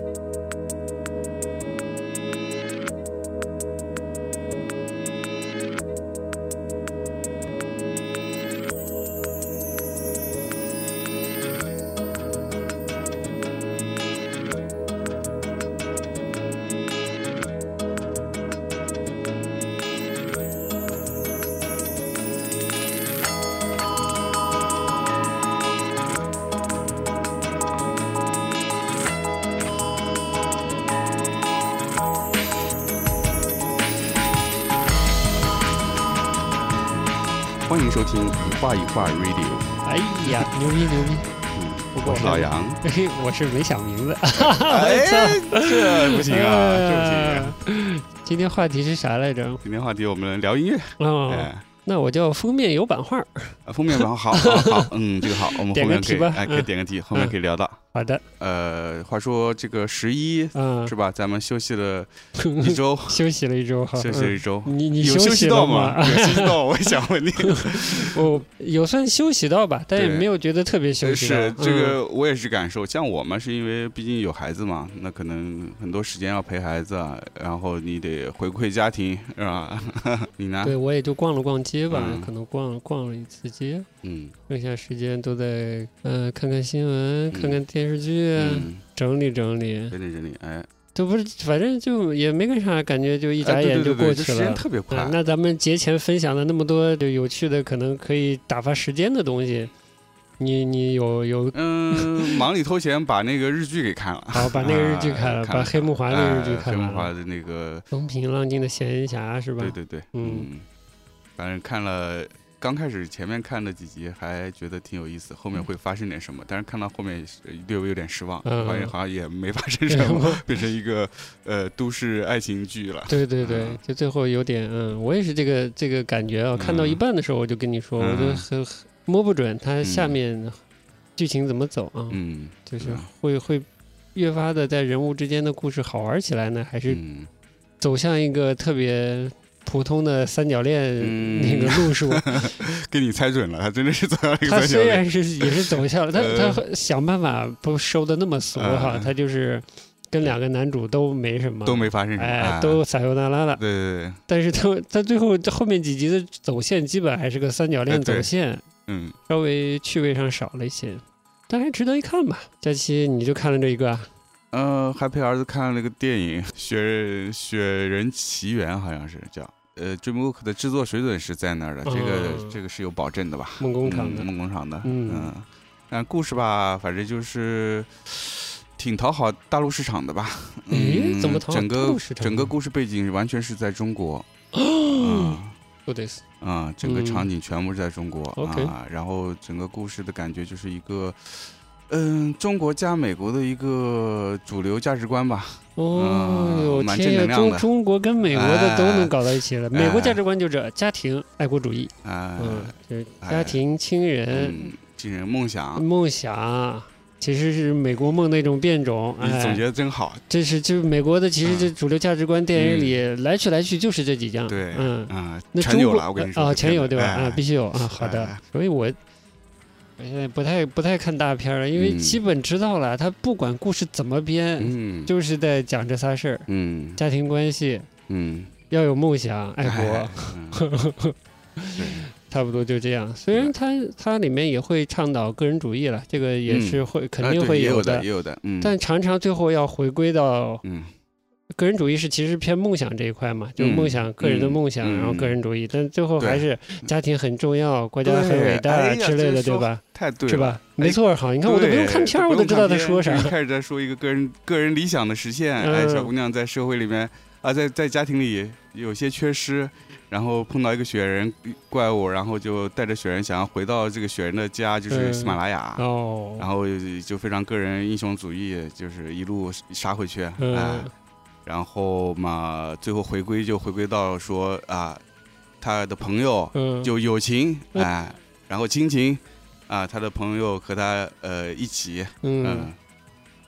欢收听一画一画 Radio，哎呀，牛逼牛逼！嗯，不过我是老杨。嘿，我是没想名字。哎，这不行啊，这不行。啊。今天话题是啥来着？今天话题我们聊音乐，哦，哎，那我叫封面有版画。啊封面版画好好好，嗯，这个好，我们后面可以哎，可以嗯点个题，后面可以聊到。好的，呃，话说这个十一嗯是，吧？咱们休息了 一周，休息了一周哈。休息了一周。嗯你你有休息到吗？有休息到，我也想 问你。我有算休息到吧，但也没有觉得特别休息到。是这嗯个，我也是感受。像我们是因为毕竟有孩子嘛，那可能很多时间要陪孩子啊，然后你得回馈家庭，是吧？你呢？对，我也就逛了逛街吧，嗯可能逛逛了一次街，嗯剩下时间都在呃看看新闻、看看电视剧，嗯，整理整理。整理整理，哎，都不是，反正就也没干啥，感觉就一眨眼就对对对时间过去了。特别快啊。那咱们节前分享的那么多就有趣的，可能可以打发时间的东西，你你有有嗯，忙里偷闲把那个日剧给看了。好把那个 日剧看了，哎把黑木华的日剧哎看完了，黑木华的那个，风平浪静的闲暇是吧？对对对，嗯嗯，反正看了。刚开始前面看了几集还觉得挺有意思，后面会发生点什么，但是看到后面呃略微有点失望，嗯发现好像也没发生什么，变成一个呃都市爱情剧了。对对对嗯，就最后有点嗯，我也是这个这个感觉啊。看到一半的时候，我就跟你说，我就嗯。很很摸不准它下面剧情怎么走啊，嗯，就是嗯。会会越发的在人物之间的故事好玩起来呢，还是嗯，走向一个特别普通的三角恋嗯那个路数？给你猜准了，他真的是走到了一个他三角恋。虽然是也是走向了，他呃他想办法不收的那么俗哈，嗯他就是跟两个男主都没什么，都没发生什么，哎啊都撒由那拉了。对对对，但是他他最后这后面几集的走线基本还是个三角恋走线，嗯，稍微趣味上少了一些，但还值得一看吧。佳期你就看了这一个啊？呃，还陪儿子看了那个电影《雪人雪人奇缘》，好像是叫。呃，DreamWorks 的制作水准是在那儿的，这个嗯这个是有保证的吧？梦工厂的嗯梦工厂的，嗯嗯，但故事吧，反正就是挺讨好大陆市场的吧？诶嗯，怎么讨好大整个陆市场整个故事背景完全是在中国，嗯不得死，啊，整个嗯场景全部是在中国、啊，然后整个故事的感觉就是一个，嗯，中国加美国的一个主流价值观吧。哦天呀，中中国跟美国的都能哎搞到一起了。美国价值观就这，家庭、爱国主义，啊，嗯，就是哎家庭、亲人、嗯，亲人梦想，梦想。其实是美国梦的一种变种，你总结哎，的真好。这是就是美国的，其实这主流价值观电影里来去来去就是这几样，对，嗯，啊，那中国全有了，我跟你说啊，全有对吧？哎啊，必须有啊，好的哎。所以我我现在不太不太看大片了，因为嗯。基本知道了，他不管故事怎么编，嗯，就是在讲这仨事儿：嗯。家庭关系，嗯，要有梦想，爱国 差不多就这样。虽然它它里面也会倡导个人主义了，这个也是会肯定会有也有的，也有的，嗯，但常常最后要回归到嗯个人主义是其实偏梦想这一块嘛，就梦想个人的梦想，嗯。然后个人主义，但最后还是家庭很重要，国家很伟大之类的，对吧？太对了，是吧？没错，好，你看我都不用看片儿，我都知道他说啥。对。开始在说一个个人个人理想的实现，哎，嗯小姑娘在社会里面啊，在在家庭里有些缺失，然后碰到一个雪人怪物，然后就带着雪人想要回到这个雪人的家，就是嗯。喜马拉雅。哦，然后就非常个人英雄主义，就是一路杀回去，哎。嗯，然后嘛，最后回归就回归到说啊，他的朋友嗯，就友情，嗯。哎，然后亲情，啊，他的朋友和他呃一起，嗯、嗯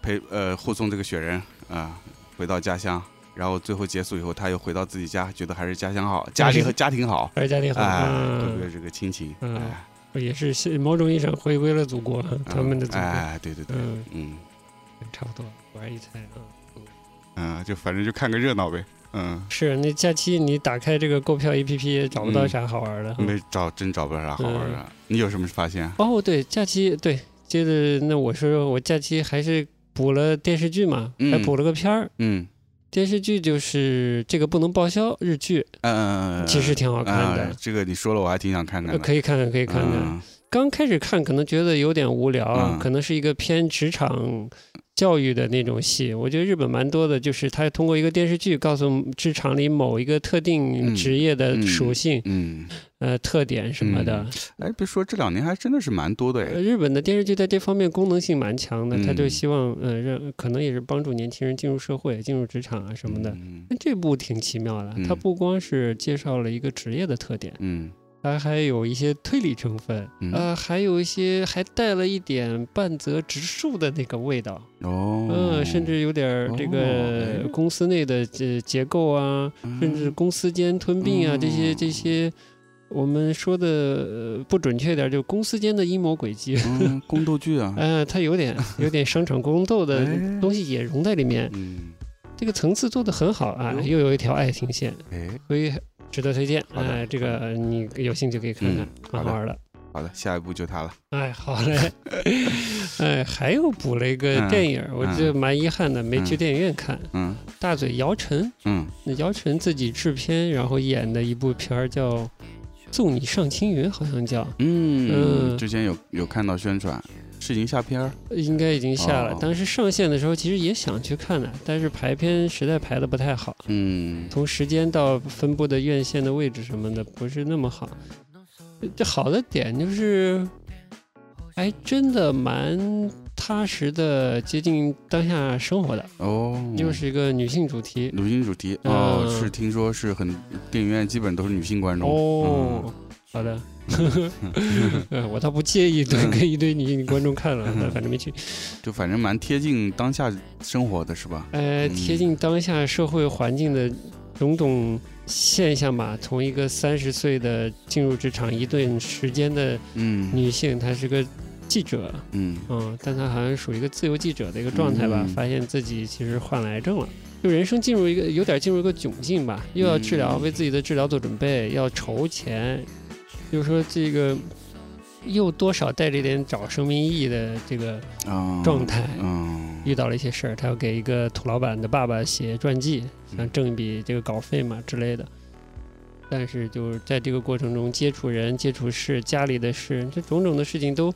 陪呃护送这个雪人啊回到家乡，然后最后结束以后，他又回到自己家，觉得还是家乡好，家庭和家庭好，还是家庭好，哎，这个亲情，嗯。哎，也是是某种意义上回归了祖国，他们的祖国。哎，对对对，嗯，嗯，差不多玩一猜啊。嗯，就反正就看个热闹呗。嗯，是那假期你打开这个购票 APP 也找不到啥好玩的。没找，真找不到啥好玩的。你有什么发现？哦，对，假期对，接着那我说说我假期还是补了电视剧嘛，还补了个片儿。嗯，电视剧就是这个不能报销日剧。嗯嗯嗯，其实挺好看的。这个你说了，我还挺想看看的。可以看看，可以看看。刚开始看可能觉得有点无聊，可能是一个偏职场。教育的那种戏，我觉得日本蛮多的，就是他通过一个电视剧告诉职场里某一个特定职业的属性，嗯，呃，特点什么的。哎，别说这两年还真的是蛮多的。日本的电视剧在这方面功能性蛮强的，他就希望，呃，让可能也是帮助年轻人进入社会、进入职场啊什么的。那这部挺奇妙的，它不光是介绍了一个职业的特点，嗯。它还有一些推理成分，呃，还有一些还带了一点半泽直树的那个味道，哦，嗯，甚至有点这个公司内的这结构啊，甚至公司间吞并啊，这些这些，我们说的不准确点，就公司间的阴谋诡计，宫斗剧啊，呃，它有点有点商场宫斗的 东西也融在里面，嗯，这个层次做的很好啊，又有一条爱情线，哎，所以。值得推荐，哎，这个你有兴趣可以看看，蛮好玩的。好的，下一步就它了。哎，好嘞。哎，还有补了一个电影，我觉得蛮遗憾的，没去电影院看。嗯。大嘴姚晨。嗯。那姚晨自己制片，然后演的一部片儿叫《送你上青云》，好像叫。嗯嗯。之前有有看到宣传。是已经下片儿，应该已经下了。当时上线的时候，其实也想去看的，但是排片实在排的不太好。嗯，从时间到分布的院线的位置什么的，不是那么好。这好的点就是，还真的蛮踏实的，接近当下生活的。哦，又是一个女性主题。女性主题哦，是听说是很电影院基本都是女性观众。哦，好的。我倒不介意对跟一堆女性观众看了，反正没去。就反正蛮贴近当下生活的是吧？呃，贴近当下社会环境的种种现象吧。从一个三十岁的进入职场一段时间的女性，她是个记者，嗯嗯，但她好像属于一个自由记者的一个状态吧。发现自己其实患了癌症了，就人生进入一个有点进入一个窘境吧，又要治疗，为自己的治疗做准备，要筹钱。就是说，这个又多少带着点找生命意义的这个状态，嗯，遇到了一些事儿，他要给一个土老板的爸爸写传记，想挣一笔这个稿费嘛之类的。但是就是在这个过程中，接触人、接触事、家里的事，这种种的事情都，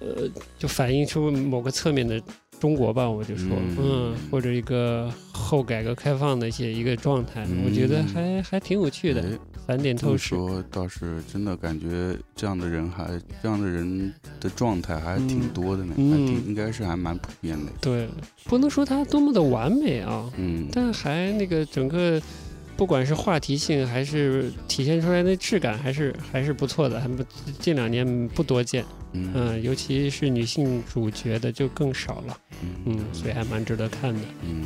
呃，就反映出某个侧面的中国吧。我就说，嗯，或者一个后改革开放的一些一个状态，我觉得还还挺有趣的。三点透视，说倒是真的感觉这样的人还这样的人的状态还挺多的呢，还挺应该是还蛮普遍的。对，不能说他多么的完美啊，嗯，但还那个整个不管是话题性还是体现出来的质感，还是还是不错的，还不近两年不多见，嗯，尤其是女性主角的就更少了，嗯，所以还蛮值得看的，嗯，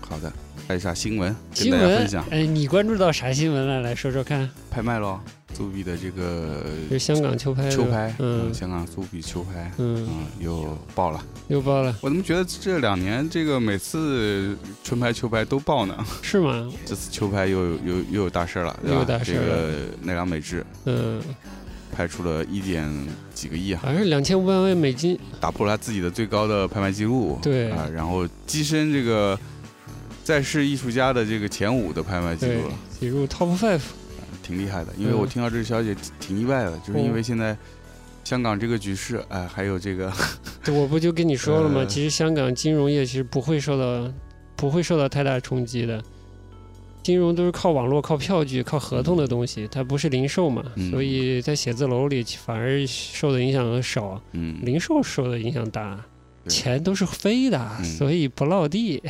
好的。看一下新闻，跟大家分享。哎，你关注到啥新闻了？来说说看。拍卖喽，苏比的这个是香港秋拍。秋拍，嗯，香港苏比秋拍，嗯，又爆了，又爆了。我怎么觉得这两年这个每次春拍秋拍都爆呢？是吗？这次秋拍又又又有大事了，对吧？这个奈良美智，嗯，拍出了一点几个亿啊，好像是两千五百万美金，打破了他自己的最高的拍卖记录。对啊，然后跻身这个。在世艺术家的这个前五的拍卖记录。了，进入 Top Five，挺厉害的。因为我听到这个消息挺意外的，就是因为现在香港这个局势，哎，还有这个，我不就跟你说了吗？其实香港金融业其实不会受到不会受到太大冲击的，金融都是靠网络、靠票据、靠合同的东西，它不是零售嘛，所以在写字楼里反而受的影响少，嗯，零售受的影响大。钱都是飞的，所以不落地。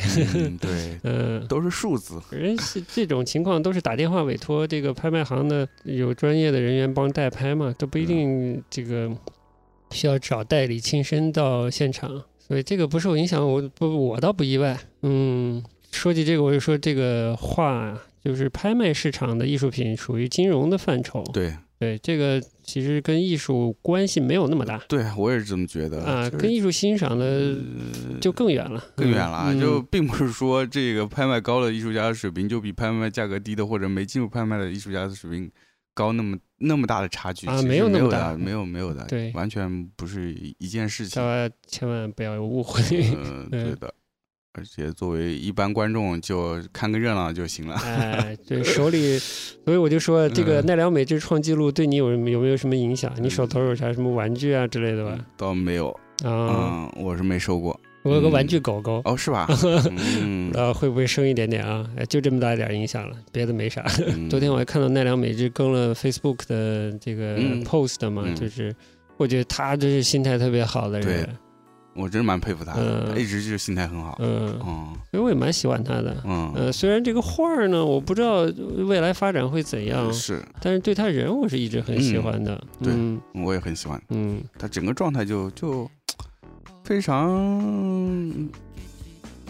对，嗯，都是数字。人是这种情况，都是打电话委托这个拍卖行的有专业的人员帮代拍嘛，都不一定这个需要找代理亲身到现场，所以这个不受影响，我不我倒不意外。嗯，说起这个，我就说这个画就是拍卖市场的艺术品属于金融的范畴。对对，这个其实跟艺术关系没有那么大对，我也是这么觉得啊，跟艺术欣赏的呃就更远了，更远了就并不是说这个拍卖高的艺术家的水平就比拍卖价格低的或者没进入拍卖的艺术家的水平高那么那么大的差距啊没有那么大的，没有没有的，对完全不是一一件事情大。家千万不要有误会。嗯，对对的。而且作为一般观众，就看个热闹就行了。哎，对手里，所以我就说这个嗯奈良美智创纪录对你有有没有什么影响？你手头有啥什么玩具啊之类的吧？倒没有，啊，嗯，我是没收过。我有个玩具狗狗，哦，是吧？嗯，呃，会不会生一点点啊？哎就这么大一点影响了，别的没啥。嗯 昨天我还看到奈良美智更了 Facebook 的这个嗯 post 嘛，嗯就是我觉得他真是心态特别好的人，我真是蛮佩服他的，嗯他一直就是心态很好。嗯，嗯所以我也蛮喜欢他的。嗯，呃，虽然这个画儿呢，我不知道未来发展会怎样，是，但是对他人我是一直很喜欢的。对嗯我也很喜欢嗯，他整个状态就就非常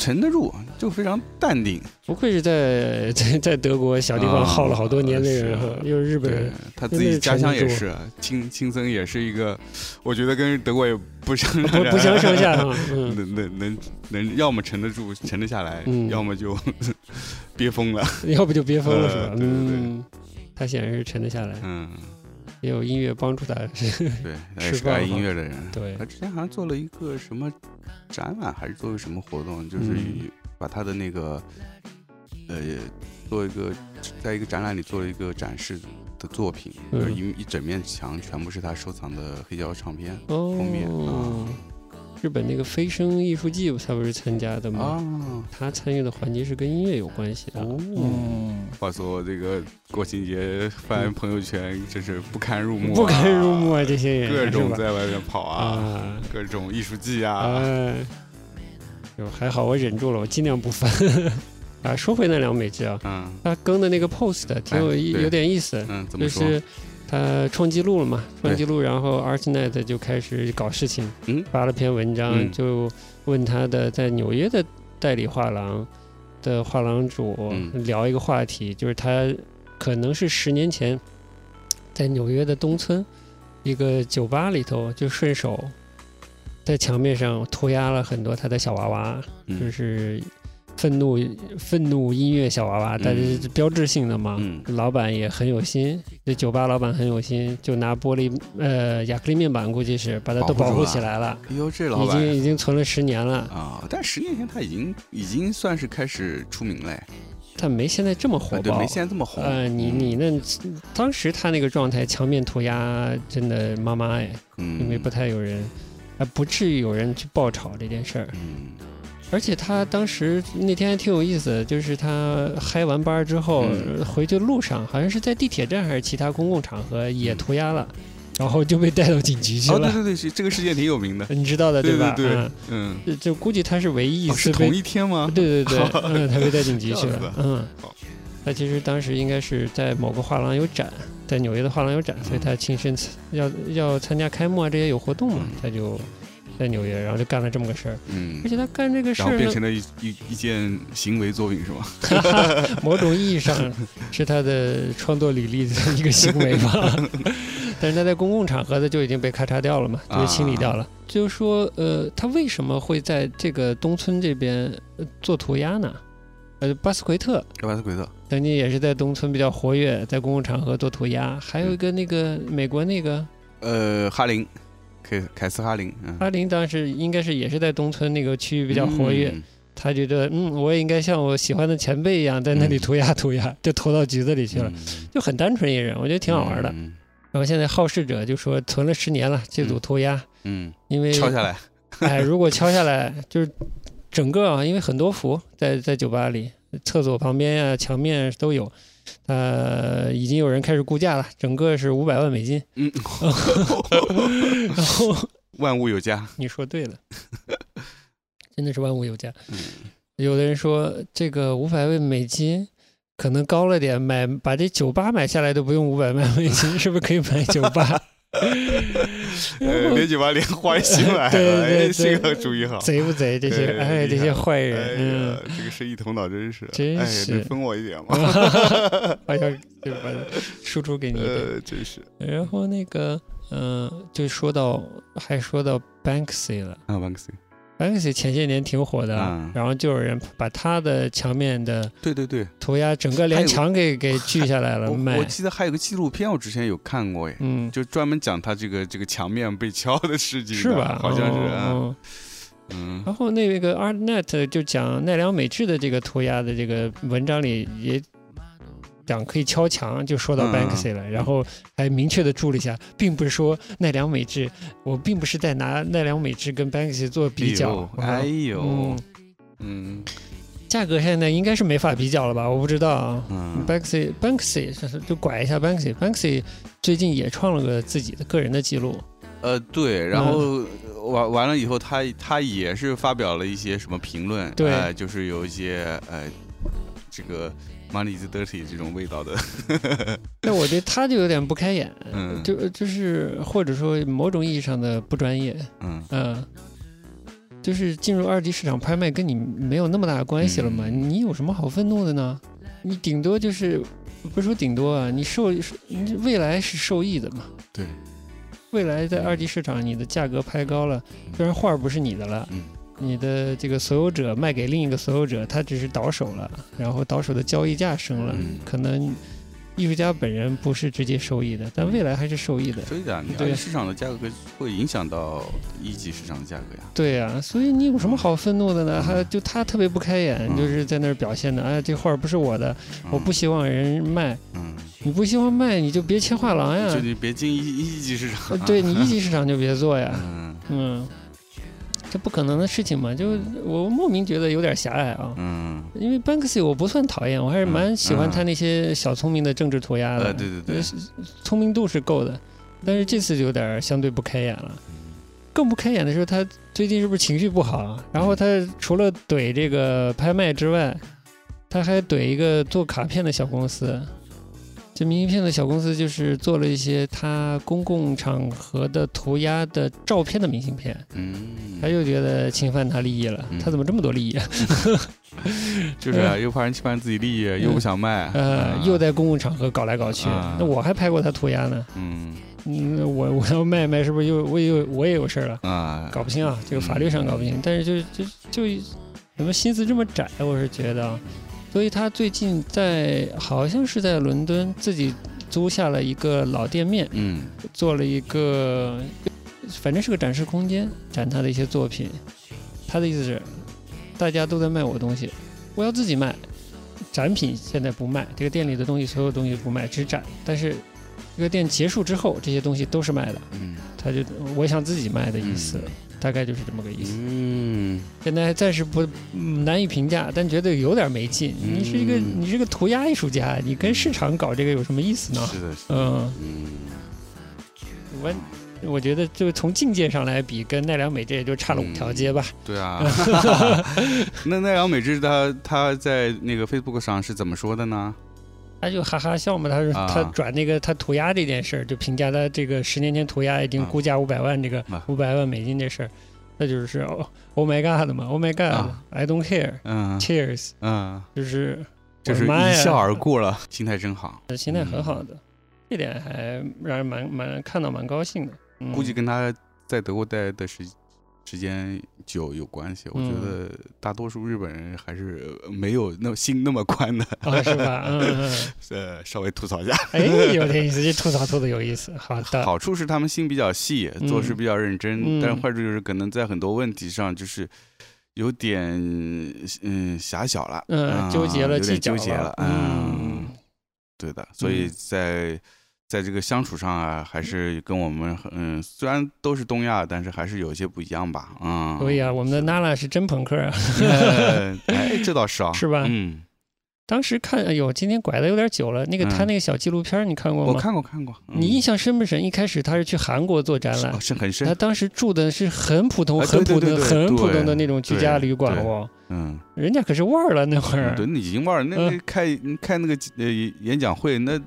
沉得住，就非常淡定。不愧是在在在德国小地方耗了好多年的人又是日本人，他自己家乡也是，青青森也是一个，我觉得跟德国也不相不不相上下 能能能能，要么沉得住，沉得下来，嗯要么就 憋疯了。要不就憋疯了是吧？呃对对对嗯，他显然是沉得下来，嗯，也有音乐帮助他。对，他也是个爱音乐的人。对他之前好像做了一个什么展览，还是做个什么活动，就是嗯把他的那个呃，做一个在一个展览里做了一个展示的作品，嗯就是一一整面墙全部是他收藏的黑胶唱片哦封面啊日本那个飞升艺术季，他不是参加的吗？啊。他参与的环节是跟音乐有关系的。哦，嗯，话说这个国庆节翻朋友圈，真是不堪入目、啊，不堪入目啊，这些人各种在外面跑啊，啊。各种艺术季啊，哎，就还好我忍住了，我尽量不翻。啊，说回那两美剧啊，嗯。他更的那个 post 挺有有点意思，嗯，怎么说？就是他创纪录了嘛，创纪录，然后 ArtNet 就开始搞事情，嗯。发了篇文章，嗯。就问他的在纽约的代理画廊的画廊主嗯。聊一个话题，就是他可能是十年前在纽约的东村一个酒吧里头就顺手在墙面上涂鸦了很多他的小娃娃，就嗯是愤怒愤怒音乐小娃娃，但是是标志性的嘛。嗯老板也很有心，这酒吧老板很有心，就拿玻璃呃亚克力面板，估计是把它都保护起来了，哎呦，这老已经已经存了十年了，啊，但十年前他已经已经算是开始出名了，但没现在这么火啊对，爆。没现在这么红。呃，你嗯你那当时他那个状态，墙面涂鸦真的妈妈哎，因为嗯不太有人，还不至于有人去爆炒这件事儿。嗯而且他当时那天还挺有意思的，就是他嗨完班之后、嗯回去路上，好像是在地铁站还是其他公共场合也嗯涂鸦了，然后就被带到警局去哦，了。对对对，是这个事件挺有名的，你知道的对吧？对对嗯，嗯，就就估计他是唯一一次被、同一天吗？对对对，嗯，他被带警局去。了嗯，他其实当时应该是在某个画廊有展，在纽约的画廊有展，所以他亲身参要要参加开幕啊，这些有活动嘛嗯，他就在纽约，然后就干了这么个事儿。嗯而，且他干这个事儿然后变成，了一一一件行为作品是吗？某种意义上是他的创作履历的一个行为吧。但是他在公共场合的就已经被咔嚓掉了嘛，就被清理掉了。就是说，呃，他为什么会在这个东村这边呃做涂鸦呢？呃，巴斯奎特巴斯奎特，曾经也是在东村比较活跃，在公共场合做涂鸦。还有一个那个美国那个呃，哈林，凯凯斯哈林，嗯，哈林，当时应该是也是在东村那个区域比较活跃。嗯他觉得，嗯，我也应该像我喜欢的前辈一样，在那里嗯涂鸦涂鸦，就投到局子里去了，嗯就很单纯一人，我觉得挺好玩的。嗯然后现在好事者就说存了十年了，这组涂鸦，嗯，因为敲下来，哎，如果敲下来，就是整个啊，因为很多幅在在酒吧里，厕所旁边呀、墙面都有，呃，已经有人开始估价了，整个是五百万美金。嗯，然后万物有价，你说对了，真的是万物有价。嗯有的人说这个五百万美金可能高了点，买把这酒吧买下来都不用五百万美金，是不是可以买酒吧？呃，连就把莲花吸来对了，这对个主意好。贼不贼？这些哎哎，这些坏人，哎嗯呀，，这个生意头脑真是，真哎，是能分我一点吗？好像就把输出给你一点。呃，真是。然后那个，嗯、就说到还说到 Banksy 了。啊，Banksy，Banksy 前些年挺火的，嗯然后就有人把他的墙面的对对对，涂鸦整个连墙给给锯下来了我卖我。记得还有个纪录片，我之前有看过，哎，嗯，就专门讲他这个这个墙面被敲的事情的，是吧？好像是，哦啊哦嗯然后那个 ArtNet 就讲奈良美智的这个涂鸦的这个文章里也讲可以敲墙，就说到嗯。Banksy 了，然后还明确的注了一下，并不是说奈良美智，我并不是在拿奈良美智跟 Banksy 做比较。哎嗯。呦。嗯，，嗯价格现在应该是没法比较了吧？我不知道啊。嗯。Banksy Banksy 就拐一下 Banksy Banksy 最近也创了个自己的个人的记录，呃对，然后完完了以后，他他也是发表了一些什么评论，对。呃就是有一些呃这个 money is dirty 这种味道的，那我觉得他就有点不开眼，嗯就就是或者说某种意义上的不专业，嗯嗯。就是进入二级市场拍卖跟你没有那么大的关系了嘛？嗯你有什么好愤怒的呢？你顶多就是不是说顶多啊，你受你未来是受益的嘛？对，未来在二级市场你的价格拍高了，虽然画儿不是你的了，嗯你的这个所有者卖给另一个所有者，他只是倒手了，然后倒手的交易价升了，嗯可能艺术家本人不是直接受益的，但未来还是受益的。所以讲，你对市场的价格会影响到一级市场的价格呀。对呀、所以你有什么好愤怒的呢？嗯还就他特别不开眼，嗯就是在那儿表现的，哎，这画儿不是我的，我不希望人卖。嗯，你不希望卖，你就别签画廊呀就。你别进一一级市场呃，对你一级市场就别做呀。嗯嗯，这不可能的事情嘛，就我莫名觉得有点狭隘啊。嗯，因为 Banksy 我不算讨厌，我还是蛮喜欢他那些小聪明的政治涂鸦的，呃，对对对呃，聪明度是够的。但是这次就有点相对不开眼了。更不开眼的是，他最近是不是情绪不好啊？然后他除了怼这个拍卖之外，他还怼一个做卡片的小公司。这明信片的小公司就是做了一些他公共场合的涂鸦的照片的明信片，嗯，他又觉得侵犯他利益了。嗯他怎么这么多利益啊？就是啊，又怕人侵犯自己利益，又不想卖，呃，啊又在公共场合搞来搞去，啊那我还拍过他涂鸦呢。嗯嗯，我我要卖卖，是不是又我也有我也有事儿了？啊，搞不清啊，这个法律上搞不清。但是就就就怎么心思这么窄？我是觉得啊，所以他最近在好像是在伦敦自己租下了一个老店面，嗯做了一个反正是个展示空间，展他的一些作品。他的意思是，大家都在卖我东西，我要自己卖。展品现在不卖，这个店里的东西所有东西不卖，只展。但是这个店结束之后，这些东西都是卖的。嗯他就我想自己卖的意思，嗯大概就是这么个意思。嗯现在暂时不嗯难以评价，但觉得有点没劲。嗯你是一个你是个涂鸦艺术家，你跟市场搞这个有什么意思呢？是的，是的，嗯，嗯我我觉得就从境界上来比，跟奈良美智也就差了五条街吧。对啊。那奈良美智他他在那个 Facebook 上是怎么说的呢？他就哈哈笑嘛，他说啊。他转那个他涂鸦这件事儿，就评价他这个十年前涂鸦已经啊。估价五百万，这个啊。五百万美金这事儿，那就是哦，Oh my God 嘛，Oh my 啊。God，I don't 嗯。care，Cheers，嗯，就是就是一笑而过了，心态真好。心态很好的，这点还让人蛮蛮看到蛮高兴的。嗯、估计跟他在德国待的时时间久有关系。我觉嗯得大多数日本人还是没有那心那么宽的。啊、是吧？呃，稍微吐槽一下。哎，有点意思，这吐槽吐的有意思。好的，好处是他们心比较细，嗯做事比较认真，嗯但是坏处就是可能在很多问题上就是有点嗯狭小了，嗯，啊纠结了，有点纠结了，嗯，对的，所以嗯在。在这个相处上啊，还是跟我们嗯，虽然都是东亚，但是还是有一些不一样吧，啊、嗯。所以啊，我们的 Nala 是真朋克啊，呃哎，这倒是啊，是吧嗯，当时看，哎呦，今天拐的有点久了。那个他嗯那个小纪录片你看过吗？我看过看过，嗯你印象深不深？一开始他是去韩国做展览哦，是很深他，当时住的是很普通、啊很普通、对对对对很普通的那种居家旅馆哦。嗯，人家可是腕儿了那会儿对，，你已经忘了那开开那个呃演讲会，那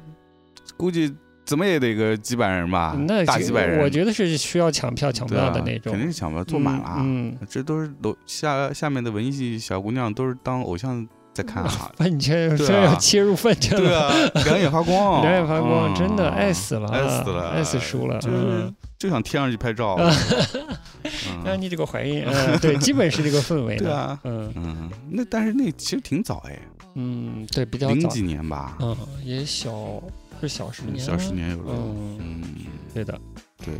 估计怎么也得个几百人吧，那大几百人，我觉得是需要抢票抢对啊到的那种，肯定是抢不到，坐满了啊。嗯，嗯。这都是楼下下面的文艺系小姑娘都是当偶像在看啊。饭圈对啊。非要切入饭圈对两眼发光，两眼发光，嗯。真的爱死了，爱死了，爱死叔了，就是嗯。就想贴上去拍照。那 嗯。你这个怀孕，嗯，对，基本是这个氛围，对啊，嗯。嗯，那但是那其实挺早哎，嗯，对，比较早，零几年吧，嗯，也小是小十年，小十，年有了。嗯，嗯，对的。对，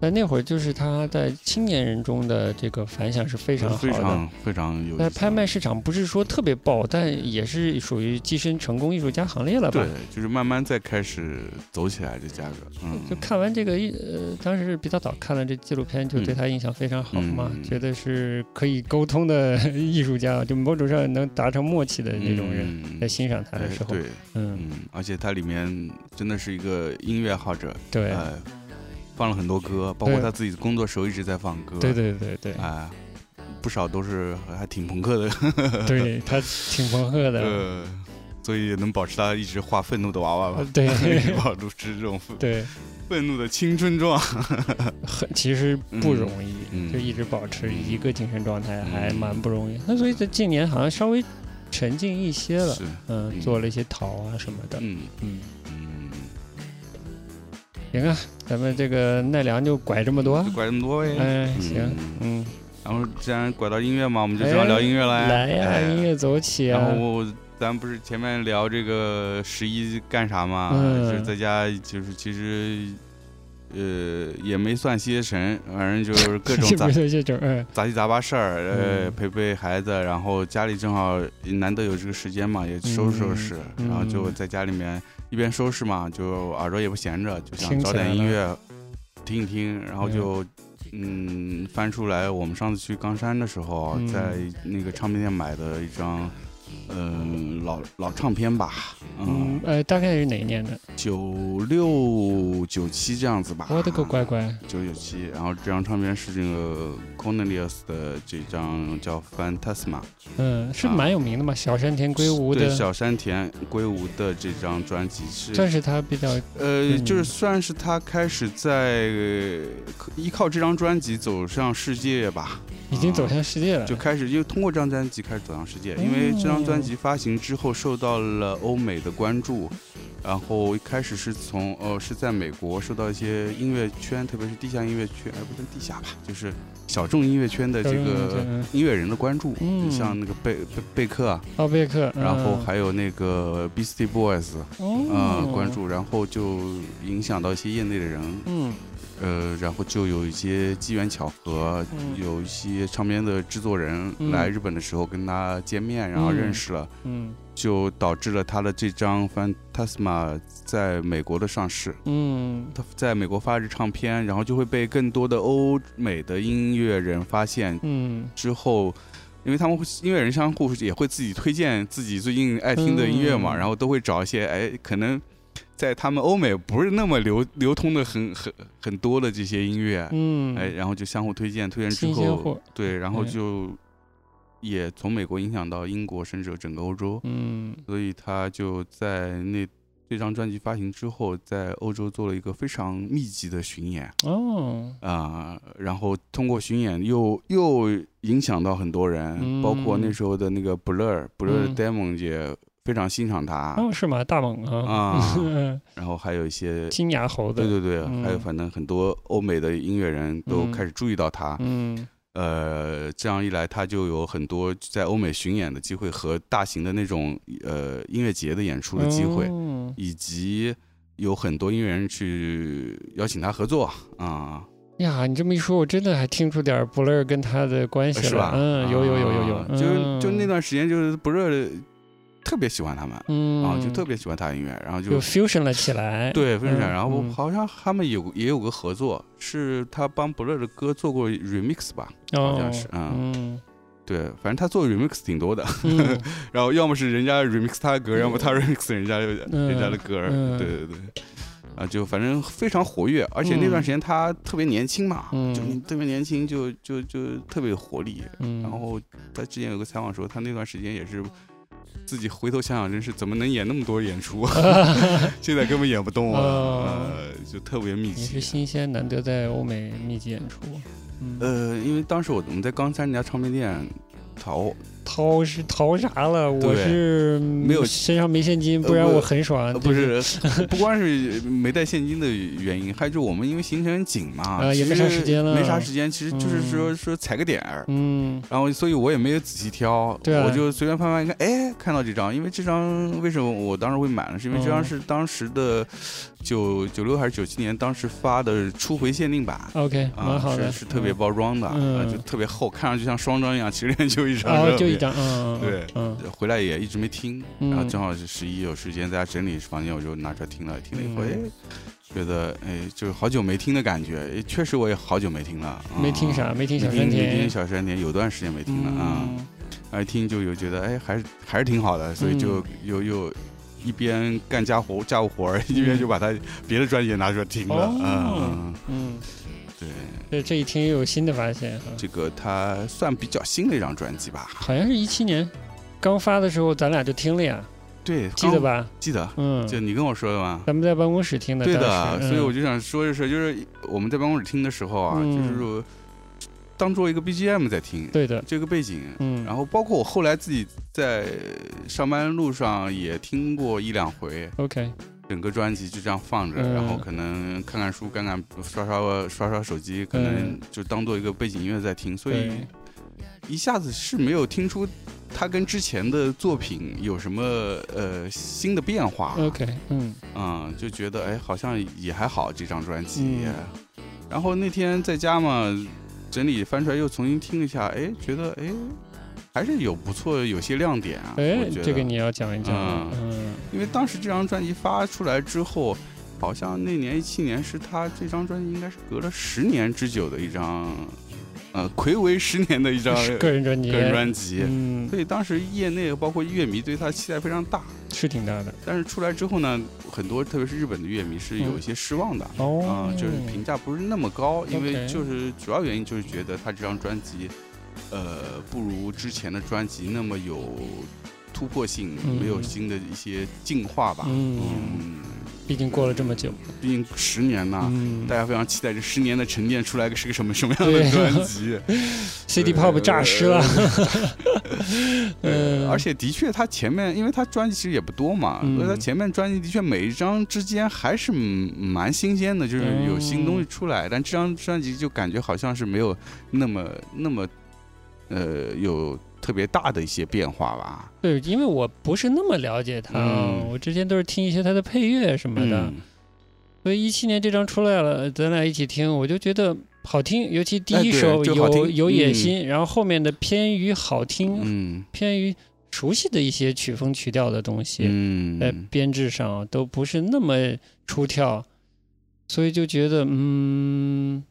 但那会儿就是他在青年人中的这个反响是非常好的。非常非常有。在拍卖市场不是说特别爆，但也是属于跻身成功艺术家行列了吧？对，就是慢慢再开始走起来，这价格，嗯，就看完这个一呃，当时比较早看了这纪录片，就对他印象非常好嘛，嗯觉得是可以沟通的 艺术家，就某种上能达成默契的那种人，嗯在欣赏他的时候，哎对，嗯，嗯，而且他里面真的是一个音乐好者，对，呃，放了很多歌，包括他自己工作时候一直在放歌，对对对对，啊，不少都是还挺朋克的，对他挺朋克的，呃，所以也能保持他一直画愤怒的娃娃吧。呃，对保持这种愤对，愤怒的青春状，很其实不容易，就一直保持一个精神状态，嗯。还蛮不容易。那所以在近年好像稍微沉静一些了，嗯，嗯。做了一些陶啊什么的，嗯嗯，嗯，行啊，咱们这个奈良就拐这么多。就，拐这么多呗，哎，行，嗯。嗯，然后既然拐到音乐嘛，我们就主要聊音乐来，来呀，哎。音乐走起啊。然，后咱不是前面聊这个十一干啥嘛？嗯。就是在家，就是其实，呃，也没算歇神，反正就是各种杂杂七杂八事儿，呃，嗯。陪陪孩子，然后家里正好难得有这个时间嘛，也收拾收拾，嗯。然后就在家里面一边收拾嘛，就耳朵也不闲着，就想找点音乐听一听，然后就。嗯，翻出来我们上次去冈山的时候，嗯在那个唱片店买的一张，嗯、老老唱片吧，嗯嗯，，呃，大概是哪一年的？九六九七这样子吧。我的个乖乖，九九七，然后这张唱片是这个 Cornelius 的这张叫 Phantasma，嗯，是啊。蛮有名的嘛，小山田圭吾的，对小山田圭吾的这张专辑是算是他比较呃，嗯。就是算是他开始在呃依靠这张专辑走向世界吧，已经走向世界了，就开始就通过这张专辑开始走向世界，因为这张专辑发行之后受到了欧美的关注，然后一开始是从呃是在美国受到一些音乐圈，特别是地下音乐圈，哎不是地下吧，就是小众音乐圈的这个嗯。音乐人的关注，嗯。像那个贝贝贝克啊，奥贝克，然后嗯还有那个 Beastie Boys 啊、哦关，注，然后就影响到一些业内的人，嗯呃，然后就有一些机缘巧合，嗯。有一些唱片的制作人嗯。来日本的时候跟他见面，然后嗯认识了，嗯。就导致了他的这张 Phantasma 在美国的上市。嗯。他在美国发日唱片，然后就会被更多的欧美的音乐人发现。嗯。之后，因为他们会音乐人相互也会自己推荐自己最近爱听的音乐嘛，嗯。然后都会找一些哎，可能在他们欧美不是那么流流通的很很很多的这些音乐，嗯，哎，然后就相互推荐，推荐之后对，然后就也从美国影响到英国，甚至整个欧洲，嗯。所以他就在那这张专辑发行之后，在欧洲做了一个非常密集的巡演。哦，啊、然后通过巡演又又影响到很多人，包括那嗯时候的那个 Blur，Blur Demon 也非常欣赏他，哦是吗？大猛啊，啊。嗯 然后还有一些。金牙猴子，对对对，还有嗯反正很多欧美的音乐人都嗯。开始注意到他，嗯。呃，这样一来，他就有很多在欧美巡演的机会和大型的那种呃音乐节的演出的机会，哦。以及有很多音乐人去邀请他合作啊、呀，你这么一说，我真的还听出点布勒跟他的关系了。是吧？嗯，有有有有有啊，就就那嗯。段时间就是不热，特别喜欢他们、嗯啊，就特别喜欢他的音乐，然后就就 fusion 了起来。对 fusion，、嗯然后嗯好像他们有也有个合作，是他帮不乐的歌做过 remix 吧？好像是哦嗯对，反正他做 remix 挺多的。嗯 然后要么是人家 remix 他的歌，要么他 remix 人家嗯人家的歌，嗯对对对，啊，就反正非常活跃，而且那段时间他特别年轻嘛，嗯就你特别年轻就，就就特别有活力。嗯，然后他之前有个采访说，他那段时间也是自己回头想想，真是怎么能演那么多演出？现在根本演不动了，就特别密集也是集。新鲜，难得在欧美密集演出。嗯，呃，因为当时我我们在冈山那家唱片店淘，掏是掏啥了？我是没有身上没现金，呃不不然我很爽。呃不是，不光是没带现金的原因，还有就是我们因为行程紧嘛，啊也没啥时间了没啥时间，其实就是嗯说说踩个点儿。嗯然后，所以我也没有仔细挑，对啊我就随便翻翻一看，哎，看到这张，因为这张为什么我当时会买呢？是因为这张嗯是当时的九九六还是九七年当时发的初回限定版。，OK，蛮啊，好的，是是特别嗯包装的，就特别厚，看上去像双张一样，其实就一张，哦，就一。张，对嗯回来也一直没听，嗯然后正好是十一有时间在家整理房间，我就拿出来听了，听了以后，哎嗯，觉得哎，就是好久没听的感觉，哎确实我也好久没听了，没听啥，啊没听小没听没听，小山田，有段时间没听了啊，嗯一听就有觉得哎，还是还是挺好的，所以就嗯又又。一边干家活家务活儿，一边就把他别的专辑也拿出来听了，哦。嗯嗯，嗯，对，这这一听又有新的发现哈，这个他算比较新的一张专辑吧，好像是一七年刚发的时候，咱俩就听了呀，对，记得吧？记得，嗯，就你跟我说的吗？咱们在办公室听的，对的，所以我就想说一说，就是我们在办公室听的时候啊，嗯。就是说当做一个 BGM 在听，对的，这个背景。嗯，然后包括我后来自己在上班路上也听过一两回，OK，整个专辑就这样放着，嗯。然后可能看看书、干干刷刷刷刷手机，可能嗯。就当做一个背景音乐在听，所以一下子是没有听出他跟之前的作品有什么呃新的变化。OK，嗯。嗯，就觉得哎，好像也还好这张专辑。嗯。然后那天在家嘛，整理翻出来又重新听一下，哎，觉得哎，还是有不错，有些亮点啊。哎这个你要讲一讲，嗯嗯因为当时这张专辑发出来之后，好像那年一七年是他这张专辑应该是隔了十年之久的一张，呃，暌违十年的一张个人专辑，个人专辑。嗯，所以当时业内包括乐迷对他期待非常大，是挺大的，但是出来之后呢，很多特别是日本的乐迷是有一些失望的。哦啊、就是评价不是那么高，因为就是主要原因就是觉得他这张专辑，呃，不如之前的专辑那么有突破性，嗯没有新的一些进化吧。嗯嗯，毕竟过了这么久，毕竟十年呐、嗯。大家非常期待这十年的沉淀出来个是个什么什么样的专辑。CD pop 诈尸了，呃，嗯，而且的确，他前面，因为他专辑其实也不多嘛，嗯。所以他前面专辑的确每一张之间还是嗯蛮新鲜的，就是有新东西出来。但这张专辑就感觉好像是没有那么那么，呃，有特别大的一些变化吧。对，因为我不是那么了解他，嗯。我之前都是听一些他的配乐什么的，嗯，所以一七年这张出来了，咱俩一起听，我就觉得好听，尤其第一首有有野嗯心，然后后面的偏于好听，嗯。偏于熟悉的一些曲风曲调的东西，嗯。在编制上都不是那么出挑，所以就觉得，嗯，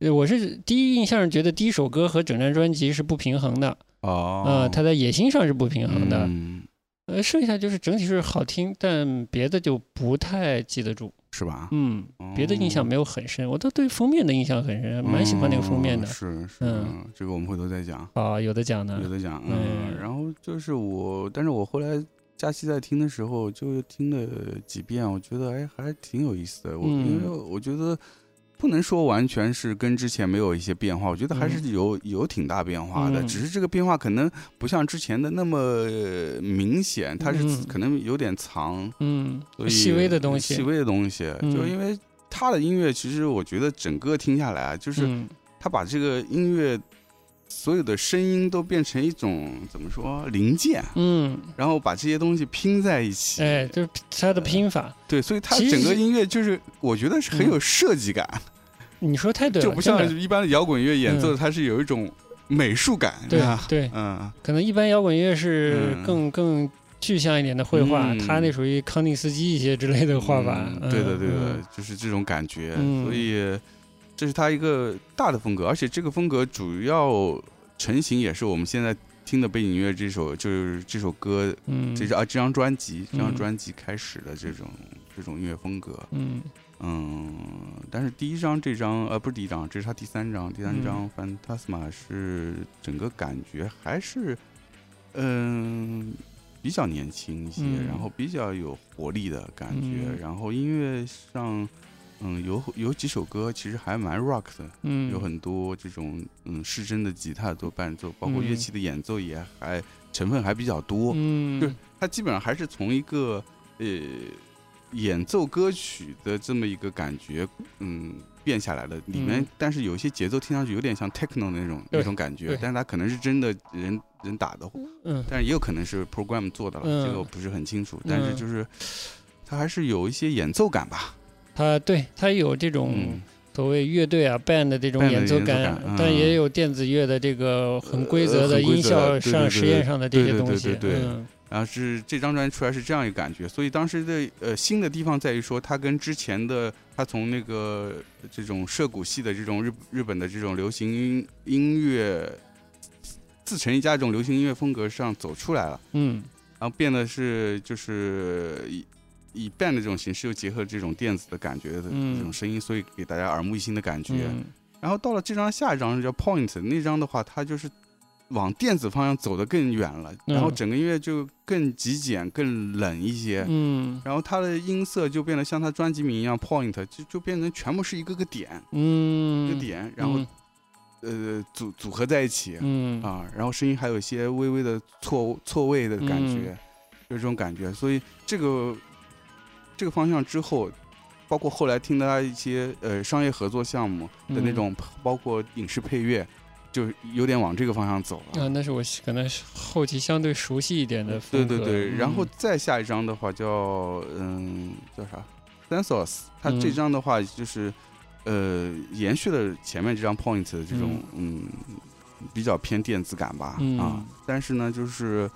呃我是第一印象是觉得第一首歌和整张专辑是不平衡的，哦，呃，它在野心上是不平衡的，嗯呃，剩下就是整体是好听，但别的就不太记得住，是吧？嗯，别的印象没有很深，我都对封面的印象很深，蛮喜欢那个封面的哦，是是，嗯这个我们回头再讲。啊，有的讲呢有，的讲，嗯嗯，然后就是我，但是我后来假期在听的时候，就听了几遍，我觉得哎还挺有意思的。我、嗯因为我觉得不能说完全是跟之前没有一些变化，我觉得还是有、有挺大变化的，嗯。只是这个变化可能不像之前的那么呃明显，它是嗯。可能有点藏，嗯细微的东西，细微的东西，嗯。就因为他的音乐，其实我觉得整个听下来啊，就是。嗯。他把这个音乐所有的声音都变成一种怎么说零件，嗯，然后把这些东西拼在一起。哎，就是它的拼法，对，所以它整个音乐就是我觉得是很有设计感，你说太对了，就不像一般的摇滚乐演奏，嗯它是有一种美术感，对吧？对，嗯，可能一般摇滚乐是嗯更更具象一点的绘画，嗯他那属于康定斯基一些之类的画法。嗯对的，对的嗯，就是这种感觉。嗯所以这是他一个大的风格，而且这个风格主要成型也是我们现在听的背景音乐这首，就是这首歌嗯，这张啊这张专辑，这张嗯。专辑开始的这种这种音乐风格，嗯。嗯，但是第一张这张呃不是第一张，这是他第三张，第三嗯。张《Fantasma》是整个感觉还是，嗯，比较年轻一些，嗯。然后比较有活力的感觉，嗯。然后音乐上，嗯，有有几首歌其实还蛮 rock 的，嗯，有很多这种嗯失真的吉他做伴奏，包括乐嗯器的演奏也还成分还比较多，嗯，就是它基本上还是从一个呃演奏歌曲的这么一个感觉，嗯。变下来的里面，嗯。但是有一些节奏听上去有点像 techno 的那种那种感觉对，但是它可能是真的人人打的，嗯。但是也有可能是 program 做的了，嗯。这个我不是很清楚。但是嗯就是它还是有一些演奏感吧，他对他有这种嗯，所谓乐队啊 band 的这种演奏感嗯。但也有电子乐的这个很规则呃的音效上实验上的这些东西，对对对。嗯。然后是这张专辑出来是这样一个感觉，所以当时的呃新的地方在于说，它跟之前的它从那个这种涉谷系的这种日日本的这种流行音音乐自成一家这种流行音乐风格上走出来了。嗯。然后变得是就是以以 band 的这种形式又结合这种电子的感觉的嗯。这种声音，所以给大家耳目一新的感觉。嗯。然后到了这张下一张叫 Point 那张的话，它就是往电子方向走得更远了，嗯然后整个音乐就更极简、更冷一些。嗯。然后它的音色就变得像它专辑名一样，Point 就就变成全部是一个个点，一嗯，个点，然后、呃组组合在一起，嗯。啊，然后声音还有一些微微的错错位的感嗯。觉，有这种感觉。所以这个这个方向之后，包括后来听他一些呃商业合作项目的那嗯。种，包括影视配乐，就有点往这个方向走了。啊，那是我可能是后期相对熟悉一点的对风格。对对，然后嗯。再下一张的话叫嗯叫啥？Sensos，它这嗯。张的话就是呃延续了前面这张 Point 的这种嗯。比较偏电子感吧、啊。嗯，但是呢就是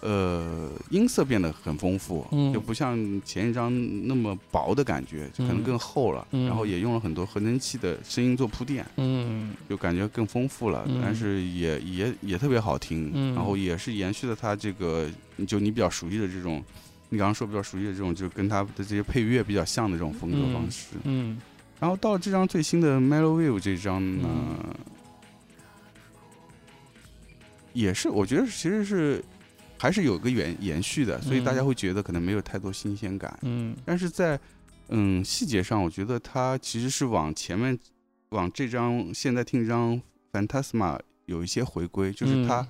呃音色变得很丰富，嗯。就不像前一张那么薄的感觉，就可能嗯更厚了，嗯。然后也用了很多合成器的声音做铺垫，嗯。就感觉更丰富了，嗯。但是也也也特别好听，嗯。然后也是延续了它这个就你比较熟悉的这种，你刚刚说比较熟悉的这种，就是跟它的这些配乐比较像的这种风格方式。嗯然后到了这张最新的 Mellow Wave 这张呢，嗯。也是我觉得其实是还是有个延延续的，所以大家嗯。会觉得可能没有太多新鲜感。嗯。但是在嗯细节上，我觉得它其实是往前面往这张现在听这张 Phantasma 有一些回归，就是它嗯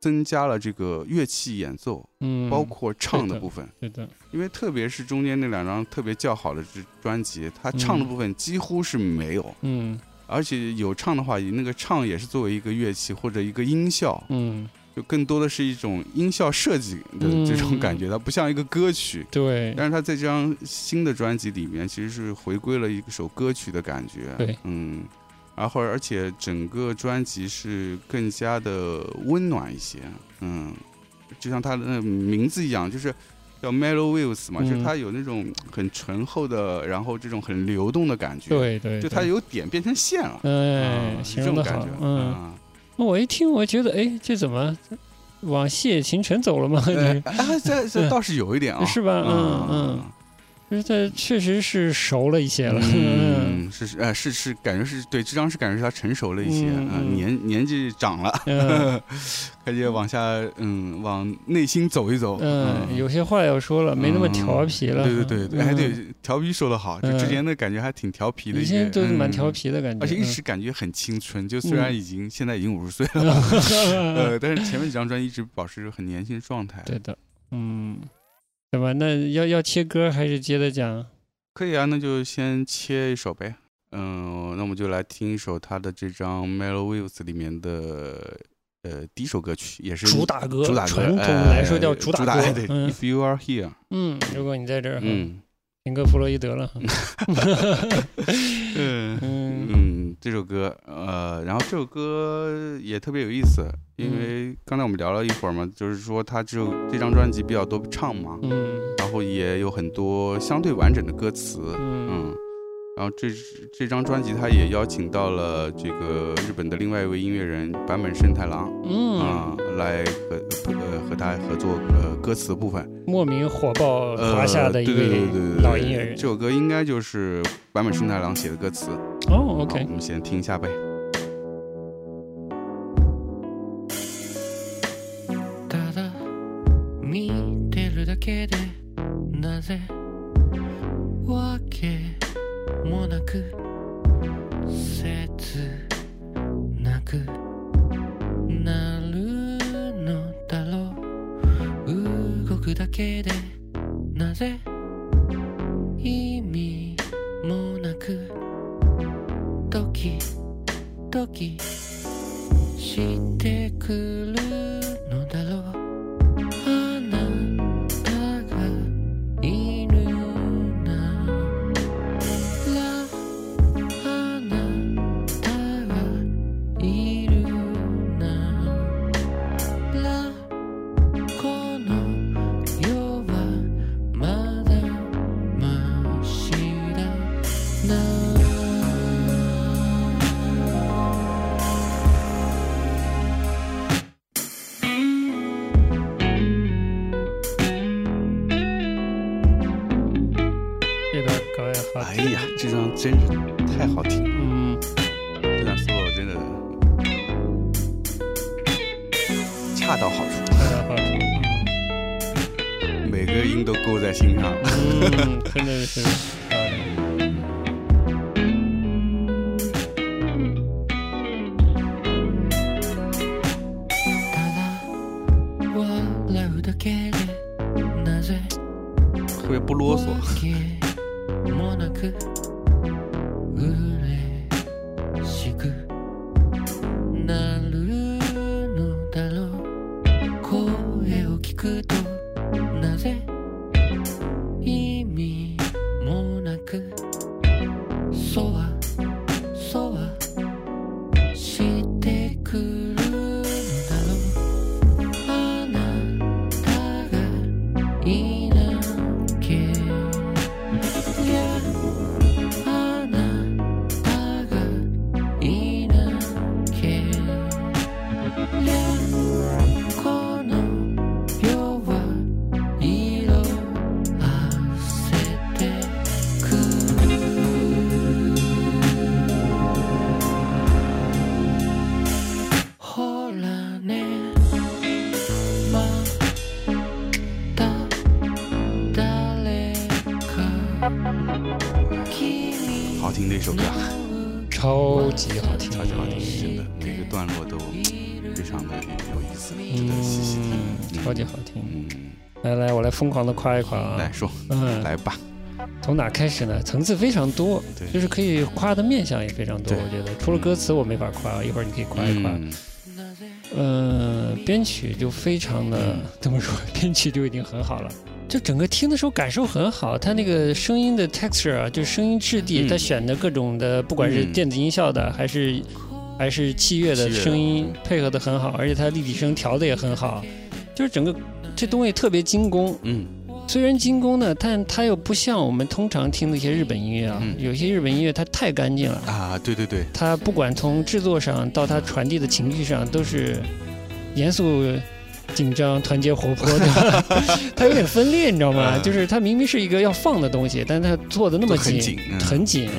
增加了这个乐器演奏，嗯，包括唱的的部分。对的，因为特别是中间那两张特别较好的这专辑，它唱的嗯。部分几乎是没有，嗯。而且有唱的话，那个唱也是作为一个乐器或者一个音效，嗯，就更多的是一种音效设计的这种感觉，它不像一个歌曲。对，但是它在这张新的专辑里面，其实是回归了一首歌曲的感觉。对，嗯，然后而且整个专辑是更加的温暖一些。嗯，就像它的那个名字一样，就是叫 Mellow Waves 嘛，嗯就是它有那种很醇厚的，然后这种很流动的感觉。，对对，就它对有点变成线了。哎，这种感觉，，嗯，啊我一听我觉得，哎，这怎么往谢秦城走了吗？这这倒是有一点啊，是吧？嗯嗯，就是他确实是熟了一些了，嗯嗯，是是，呃，是是，感觉是对这张是感觉是他成熟了一些，嗯年年纪长了，嗯。开始往下，嗯，往内心走一走，嗯，有些话要说了，没那么调皮了。对对对对，哎嗯，对，调皮说的好，就之嗯前的感觉还挺调皮的以一些，前都是蛮调嗯，皮的感觉，而且一嗯直感觉很青春，就虽然嗯已经现在已经五十岁了，呃，但是前面几张专辑一直保持很年轻状态。对的，嗯，对吧？那要要切歌还是接着讲？可以啊，那就先切一首呗。嗯，那我们就来听一首他的这张《Mellow Waves》里面的呃第一首歌曲，也是主打歌，主打歌，传统哎来说叫主打歌。对嗯，If You Are Here，嗯，如果你在这儿，嗯听歌弗洛伊德了。嗯，这首歌，呃，然后这首歌也特别有意思，因嗯。为刚才我们聊了一会儿嘛，就是说他这首这张专辑比较多唱嘛，嗯。然后也有很多相对完整的歌词，嗯。嗯，然后这这张专辑他也邀请到了这个日本的另外一位音乐人坂本慎太郎嗯，啊、来和呃和他合作呃歌词部分，莫名火爆呃华夏的一对对对对位对对老音乐人这。首歌应该就是坂本慎太郎写的歌词。哦好，OK，我们先听一下呗。哒哒 けでなぜわけ もなく切なくなるのだろう。動くだけでなぜ意味もなくドキドキしてくる恰到好处。每个音都勾在心上。嗯，真的是疯狂的夸一夸啊！来说，嗯，来吧。从哪开始呢？层次非常多，对就是可以夸的面相也非常多。我觉得除了歌词我没法夸，一会儿你可以夸一夸。嗯嗯，编曲就非常的嗯怎么说？编曲就已经很好了。就整个听的时候感受很好，它那个声音的 texture 啊，就是声音质地，嗯它选的各种的，不管是嗯电子音效的，还是还是器乐的声音配合的很好，而且它立体声调的也很好，就是整个这东西特别精工。嗯虽然精工呢，但它又不像我们通常听的一些日本音乐啊，嗯有些日本音乐它太干净了，啊，对对对，它不管从制作上到它传递的情绪上，都是严肃、紧张、团结、活泼的。它有点分裂，你知道吗？嗯就是它明明是一个要放的东西，但它做的那么紧，很紧，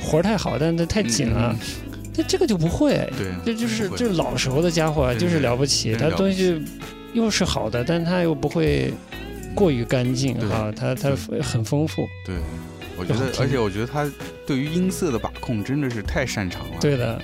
活儿太好，但是它太紧了。但这个就不会，对，这就是不会就是老熟的家伙，就是了不起。真他东西又是好的，但它又不会过于干净对啊，它它很丰富。对，我觉得，而且我觉得他对于音色的把控真的是太擅长了。，对的，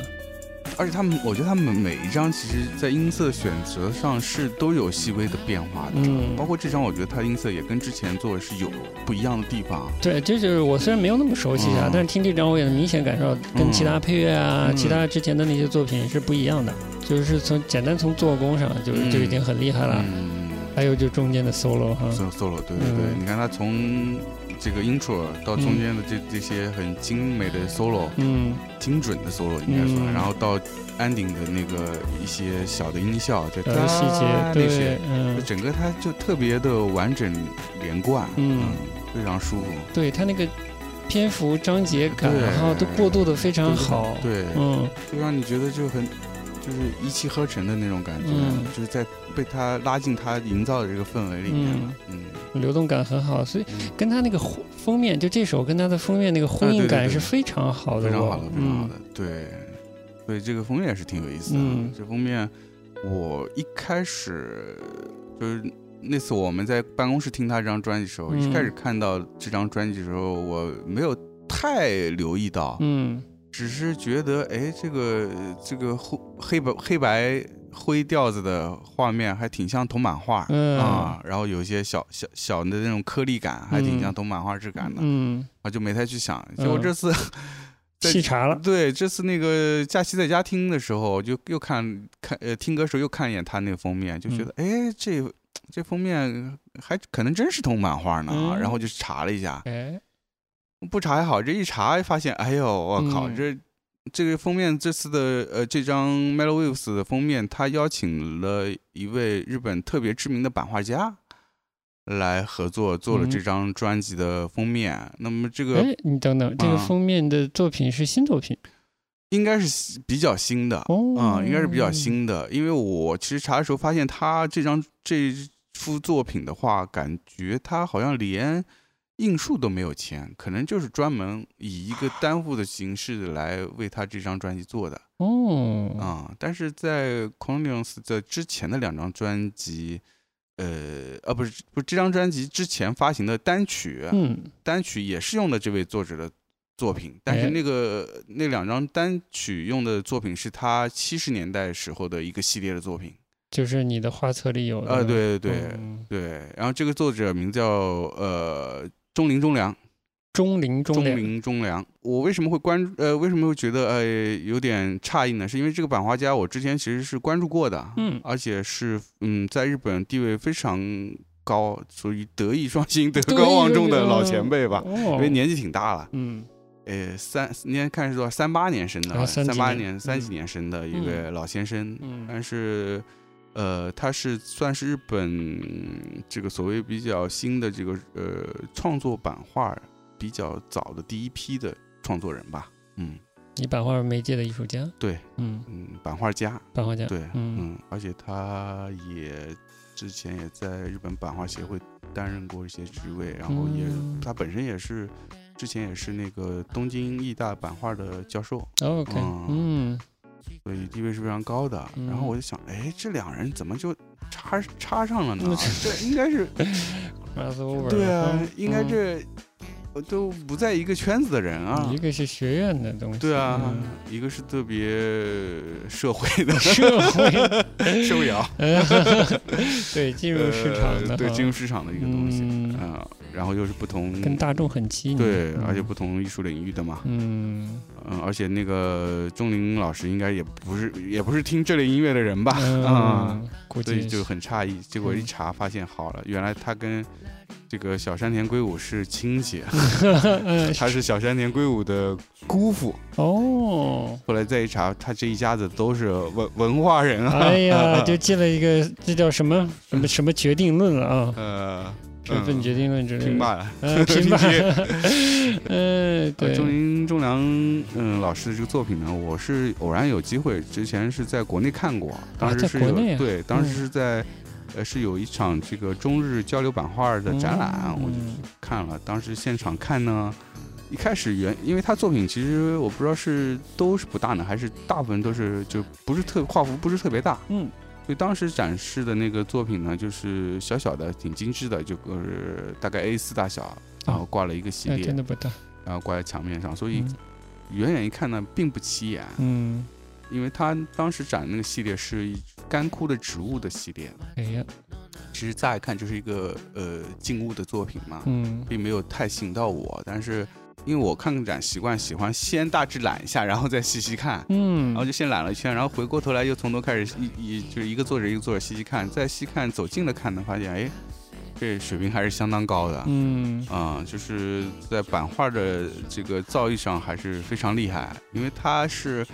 而且他们，我觉得他们每一张其实在音色选择上是都有细微的变化的。嗯包括这张，我觉得它音色也跟之前做的是有不一样的地方。对，这就是我虽然没有那么熟悉啊嗯，但是听这张我也能明显感受到跟其他配乐啊、嗯其他之前的那些作品是不一样的。就是从简单从做工上就嗯就已经很厉害了，嗯。还有就中间的 solo 哈，，solo 对对对，嗯你看他从这个 intro 到中间的这、这些很精美的 solo，嗯。精准的 solo 应该说，嗯。然后到 ending 的那个一些小的音效，就呃细节对那些，，嗯。整个它就特别的完整连贯，嗯。非常舒服，对他那个篇幅章节感，对。然后都过渡的非常好，对，嗯。就让你觉得就很就是一气呵成的那种感觉，嗯。就是在被他拉进他营造的这个氛围里面了，嗯。流动感很好，所以嗯。跟他那个呼封面，就这首跟他的封面那个呼应感是非常好的，哦非常好的，非常好嗯。的，对，所以这个封面是挺有意思的。嗯。这封面我一开始就是那次我们在办公室听他这张专辑的时候，嗯。一开始看到这张专辑的时候，我没有太留意到，嗯只是觉得哎，这个这个黑黑白黑白灰调子的画面还挺像铜版画、嗯啊，然后有一些小小小的那种颗粒感，还挺像铜版画质感的，嗯，我就没太去想。结果嗯这次。在细查了，对，这次那个假期在家听的时候，就又看看呃听歌的时候又看一眼他那个封面，就觉得哎、这这封面还可能真是铜版画呢，嗯然后就查了一下，哎，不查还好，这一查发现，哎呦我靠，嗯。这这个封面这次的呃这张 Mellow Waves 的封面，他邀请了一位日本特别知名的版画家。来合作做了嗯。这张专辑的封面，那么这个哎，你等等，这个啊封面的作品是新作品？应该是比较新的，哦，啊、应该是比较新的，因为我其实查的时候发现他这张这幅作品的话，感觉他好像连印数都没有签，可能就是专门以一个单户的形式来为他这张专辑做的。哦，啊、但是在 Cornelius 的之前的两张专辑，呃，啊不是不是这张专辑之前发行的单曲，嗯，单曲也是用的这位作者的作品，但是哎。那个那两张单曲用的作品是他七十年代时候的一个系列的作品。就是你的画册里有的，啊，对对对、嗯。对。然后这个作者名叫呃中林中良，中林中中，林中良。我为什么会关注呃为什么会觉得呃有点诧异呢？是因为这个版画家我之前其实是关注过的，嗯。而且是嗯在日本地位非常高，属于德艺双馨、德高望重的老前辈吧。哦，因为年纪挺大了，嗯。呃，三那天看是多少？三八年生的三八年。年、三嗯。几年生的一位老先生，嗯。但是，呃，他是算是日本这个所谓比较新的这个呃创作版画比较早的第一批的创作人吧。嗯，你版画媒介的艺术家，对，嗯，嗯，版画家，版画家，对，嗯。嗯，而且他也之前也在日本版画协会担任过一些职位，然后也、嗯。他本身也是之前也是那个东京艺大版画的教授，OK，嗯。嗯所以地位是非常高的。嗯然后我就想，哎，这两人怎么就插插上了呢嗯？这应该是 对啊嗯，应该嗯这呃都不在一个圈子的人啊。一。个是学院的东西，对啊嗯，一个是特别社会的。社会，受摇，对，进入市场的呃对进入市场的一个东西。嗯。啊，然后又是不同跟大众很亲。密，对，嗯。而且不同艺术领域的嘛，嗯。嗯，而且那个钟林老师应该也不是也不是听这类音乐的人吧，啊，嗯，估计所以就很诧异。结果一嗯查发现，好了，原来他跟这个小山田圭吾是亲戚，嗯他是小山田圭吾的姑父。哦，后来再一查，他这一家子都是文文化人啊。哎呀，就 进了一个这叫什么什么什么决定论了啊，呃，身份决定论之类的，评罢了。嗯，评判评级，嗯，呃对，钟林中良嗯老师的这个作品呢，我是偶然有机会，之前是在国内看过，当时在是、国内啊对，当时嗯是在。呃，是有一场这个中日交流版画的展览，我就去看了。当时现场看呢，一开始原因为他作品其实我不知道是都是不大呢，还是大部分都是就不是特画幅不是特别大，嗯。所以当时展示的那个作品呢，就是小小的，挺精致的，就是大概 A 四大小，然后挂了一个系哎，列，真的不大，然后挂在墙面上，所以嗯。远远一看呢，并不起眼，嗯，因为他当时展那个系列是干枯的植物的系列，哎呀，其实乍一看就是一个呃静物的作品嘛，嗯。并没有太吸引到我，但是因为我看展习惯喜欢先大致览一下，然后再细细看。嗯，然后就先览了一圈，然后回过头来又从头开始一一就是一个作者一个作者细细看，再细看走近了看呢，发现哎，这水平还是相当高的。嗯。啊、就是在版画的这个造诣上还是非常厉害，因为他是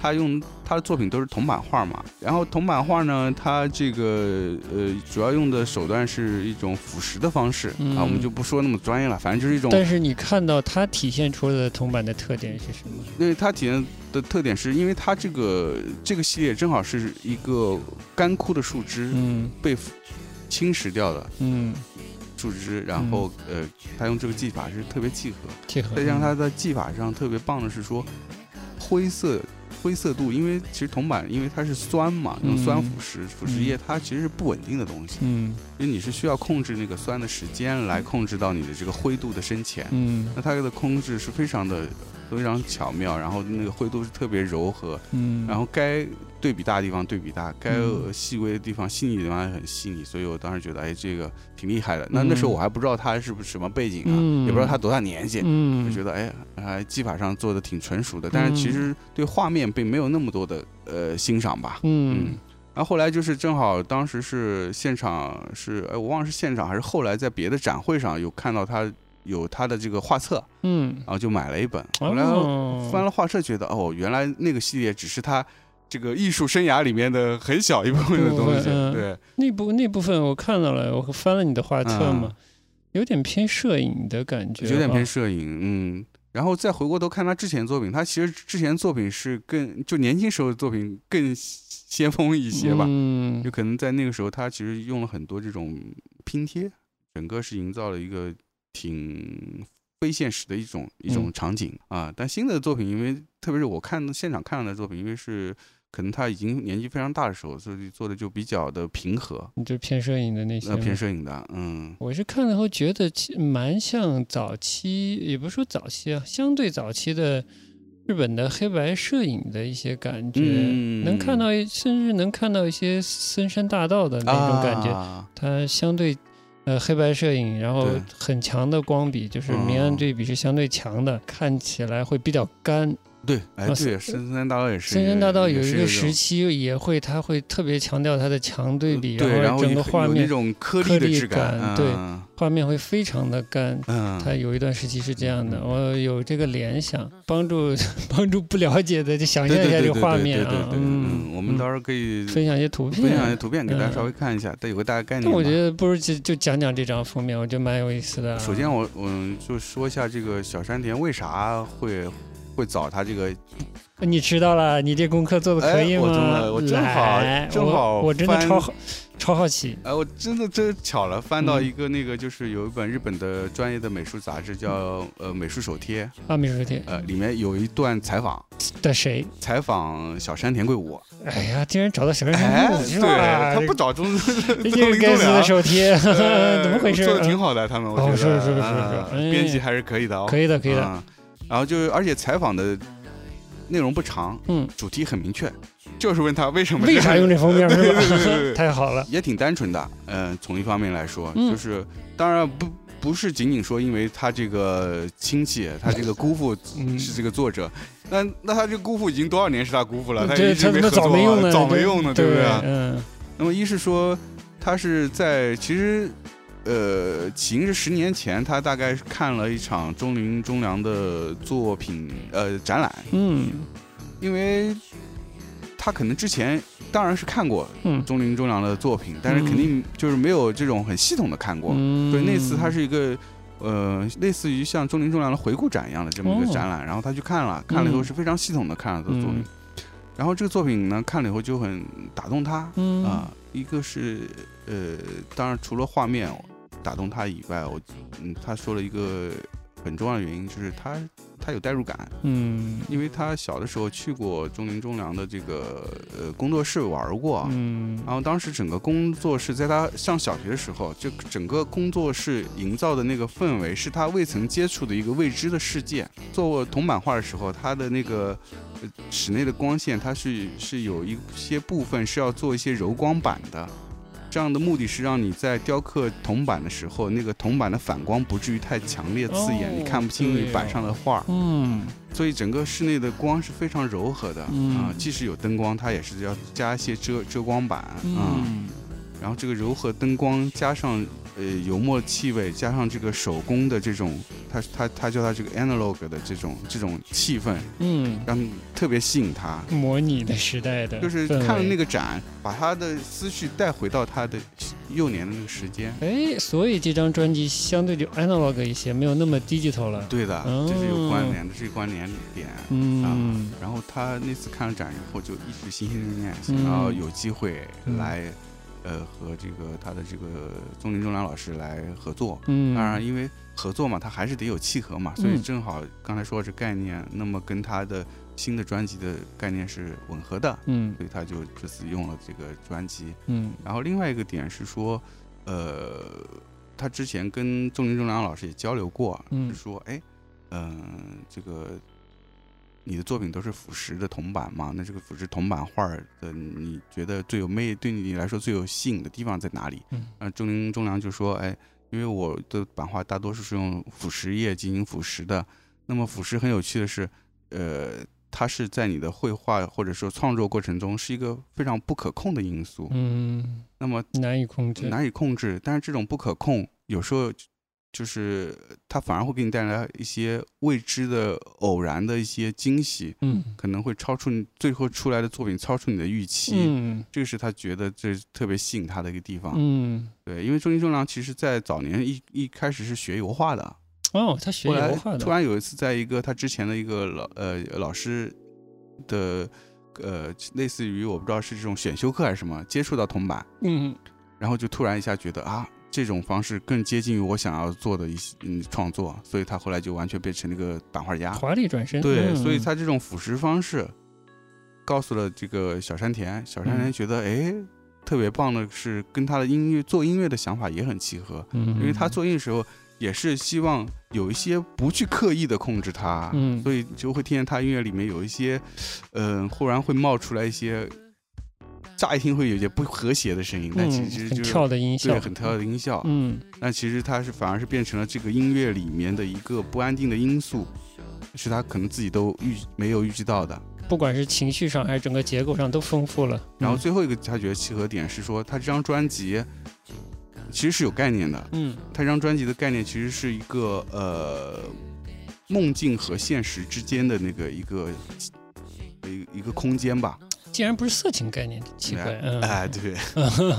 他用他的作品都是铜版画嘛，然后铜版画呢，他这个呃主要用的手段是一种腐蚀的方式、嗯。啊，我们就不说那么专业了，反正就是一种，但是你看到它体现出来的铜板的特点是什么？因为它体现的特点是因为它这个这个系列正好是一个干枯的树枝嗯。被侵蚀掉的嗯，树枝，然后、呃，他用这个技法是特别契合。契合，再加上他在技法上特别棒的是说，灰色灰色度，因为其实铜板因为它是酸嘛，用酸腐蚀，腐蚀液它其实是不稳定的东西，嗯。因为你是需要控制那个酸的时间来控制到你的这个灰度的深浅。嗯。那它的控制是非常的非常巧妙，然后那个灰度是特别柔和，嗯，然后该对比大的地方对比大，该嗯。细微的地方细腻的地方也很细腻，所以我当时觉得，哎，这个挺厉害的。那那时候我还不知道他是不是什么背景啊，嗯也不知道他多大年纪，嗯就觉得哎，还技法上做的挺纯熟的，但是其实对画面并没有那么多的呃欣赏吧。嗯。然后后来就是正好当时是现场是哎我忘了是现场还是后来在别的展会上有看到他有他的这个画册，嗯，然后就买了一本。后来哦翻了画册，觉得哦，原来那个系列只是他这个艺术生涯里面的很小一部分的东西。嗯对，那部那部分我看到了，我翻了你的画册嘛，嗯有点偏摄影的感觉，有点偏啊摄影，嗯。然后再回过头看他之前作品，他其实之前作品是更就年轻时候的作品更先锋一些吧。嗯就可能在那个时候，他其实用了很多这种拼贴，整个是营造了一个挺非现实的一种一种嗯场景、啊。但新的作品，因为特别是我看现场看到的作品，因为是可能他已经年纪非常大的时候，所以做的就比较的平和，你就偏摄影的那些呃，偏摄影的，嗯我是看了后觉得其蛮像早期，也不是说早期啊，相对早期的日本的黑白摄影的一些感觉，嗯能看到甚至能看到一些森山大道的那种感觉。啊它相对呃黑白摄影，然后很强的光比，就是明暗哦对比是相对强的，看起来会比较干。对，哎，啊对，森深山大道也是，深山大道有一个时期也会，它会特别强调它的强对比，对，然后整个画面那种颗颗粒粒的质感对嗯画面会非常的干。嗯，它有一段时期是这样的，我有这个联想，帮助帮助不了解的就想象一下这个画面啊，嗯，我们到时候可以分享一些图片，分享一些图片给大家嗯稍微看一下，但有个大概概念那。我觉得不如就就讲讲这张封面，我觉得蛮有意思的啊。首先我我就说一下这个小山田为啥会会找他这个，你知道了，你这功课做的可以哎我吗？真的我正好来正好我我真的超好超好奇。哎，我真的真巧了，翻到嗯一个那个就是有一本日本的专业的美术杂志叫呃美术手贴，啊，美术手贴呃里面有一段采访，的谁？采访小山田贵吾，哎呀，竟然找到小人哎，物，是对？他不找中这 中就是该死的林中良。手贴，呃 怎么回事？做的挺嗯好的，他们我哦觉得，是是是编辑还是可以的哦，可以的，可以的。嗯然后就是，而且采访的内容不长，嗯，主题很明确，就是问他为什么为啥用这封面 太好了。也挺单纯的。嗯、从一方面来说，嗯就是当然不不是仅仅说因为他这个亲戚，他这个姑父嗯是这个作者，那那他这个姑父已经多少年是他姑父了，他这一直没合作早没用呢？早没用呢，对不对？嗯那么一是说他是在其实。呃，起因是十年前，他大概是看了一场中林忠良的作品，呃，展览，嗯。因为他可能之前当然是看过嗯。中林中良的作品，但是肯定就是没有这种很系统的看过。嗯，所以那次他是一个呃，类似于像中林忠良的回顾展一样的这么一个哦。展览，然后他去看了，看了以后嗯。是非常系统的看了他的作品，嗯。然后这个作品呢看了以后就很打动他啊、嗯一个是呃，当然除了画面打动他以外，我嗯，他说了一个很重要的原因就是他他有代入感，嗯因为他小的时候去过中林中良的这个呃工作室玩过啊，嗯然后当时整个工作室在他上小学的时候，就整个工作室营造的那个氛围是他未曾接触的一个未知的世界。做铜版画的时候，他的那个呃室内的光线，它是是有一些部分是要做一些柔光板的。这样的目的是让你在雕刻铜板的时候，那个铜板的反光不至于太强烈刺眼，哦你看不清你板上的画。嗯所以整个室内的光是非常柔和的、嗯啊，即使有灯光，它也是要加一些遮遮光板啊。嗯然后这个柔和灯光加上呃油墨气味，加上这个手工的这种，他他他叫他这个 analog 的这种这种气氛，嗯，让特别吸引他。模拟的时代的就是看了那个展，把他的思绪带回到他的幼年的那个时间。哎，所以这张专辑相对就 analog 一些，没有那么 digital 了。对的，哦这是有关联的，这是关联点。嗯然后他那次看了展以后，就一直心心念念，嗯想要有机会嗯来，呃，和这个他的这个宗林中良老师来合作。嗯，当然，因为合作嘛，他还是得有契合嘛，所以嗯正好刚才说这概念，那么跟他的新的专辑的概念是吻合的，嗯所以他就这次用了这个专辑。嗯然后另外一个点是说，呃，他之前跟宗林仲良老师也交流过，嗯是说，哎，嗯、这个你的作品都是腐蚀的铜板嘛？那这个腐蚀铜板画的，你觉得最有魅，对你来说最有吸引的地方在哪里？嗯啊，钟林钟良就说，哎，因为我的版画大多数是用腐蚀液进行腐蚀的。那么腐蚀很有趣的是，呃，它是在你的绘画或者说创作过程中是一个非常不可控的因素。嗯，那么难以控制。难以控制，但是这种不可控，有时候就是它反而会给你带来一些未知的、偶然的一些惊喜，嗯可能会超出你最后出来的作品超出你的预期。嗯这个是他觉得这特别吸引他的一个地方。嗯，对，因为中金中良其实在早年一一开始是学油画的，哦，他学油画的。突然有一次在一个他之前的一个老呃老师的呃类似于我不知道是这种选修课还是什么，接触到铜板，嗯然后就突然一下觉得啊，这种方式更接近于我想要做的一些嗯创作，所以他后来就完全变成了一个版画家。华丽转身。对，嗯所以他这种腐蚀方式，告诉了这个小山田，小山田嗯觉得哎、特别棒的是跟他的音乐做音乐的想法也很契合，嗯，因为他做音乐的时候也是希望有一些不去刻意的控制它，嗯所以就会听见他音乐里面有一些，嗯、忽然会冒出来一些。乍一听会有些不和谐的声音，但其实就是跳的音效对，很跳的音效。嗯但其实它是反而是变成了这个音乐里面的一个不安定的因素，是他可能自己都预没有预计到的。不管是情绪上还是整个结构上都丰富了。然后最后一个他觉得契合点是说，他这张专辑其实是有概念的。嗯他这张专辑的概念其实是一个呃梦境和现实之间的那个一个一个一个空间吧。竟然不是色情概念，奇 怪。嗯，哎，对，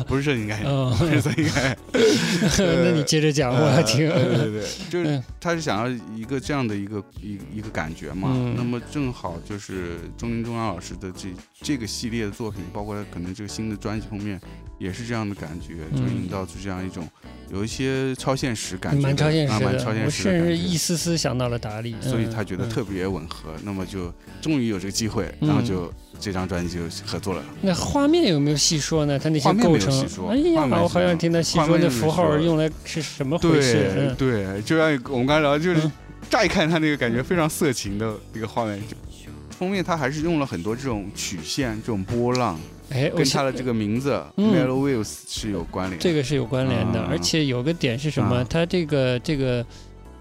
不是色情概念不是色情概念。那你接着讲，我要听。呃对对对，就是嗯他是想要一个这样的一个一一个感觉嘛。嗯那么正好就是钟林中央老师的这这个系列的作品，包括可能这个新的专辑封面，也是这样的感觉，嗯就营造出这样一种有一些超现实感觉，蛮超现实的，我超现实的感觉甚至一丝丝想到了达利，所以他觉得特别吻合。那么就终于有这个机会，然后嗯就这张专辑就合作了。那画面有没有细说呢？他那些构成细说，哎呀，我好想听他细说那符号用来是什么回事？对嗯对，就像我们刚才聊，就是嗯乍一看他那个感觉非常色情的一个画面。就封面他还是用了很多这种曲线、这种波浪，哎，跟他的这个名字嗯 Mellow Wheels 是有关联。这个是有关联的，啊而且有个点是什么？啊他这个这个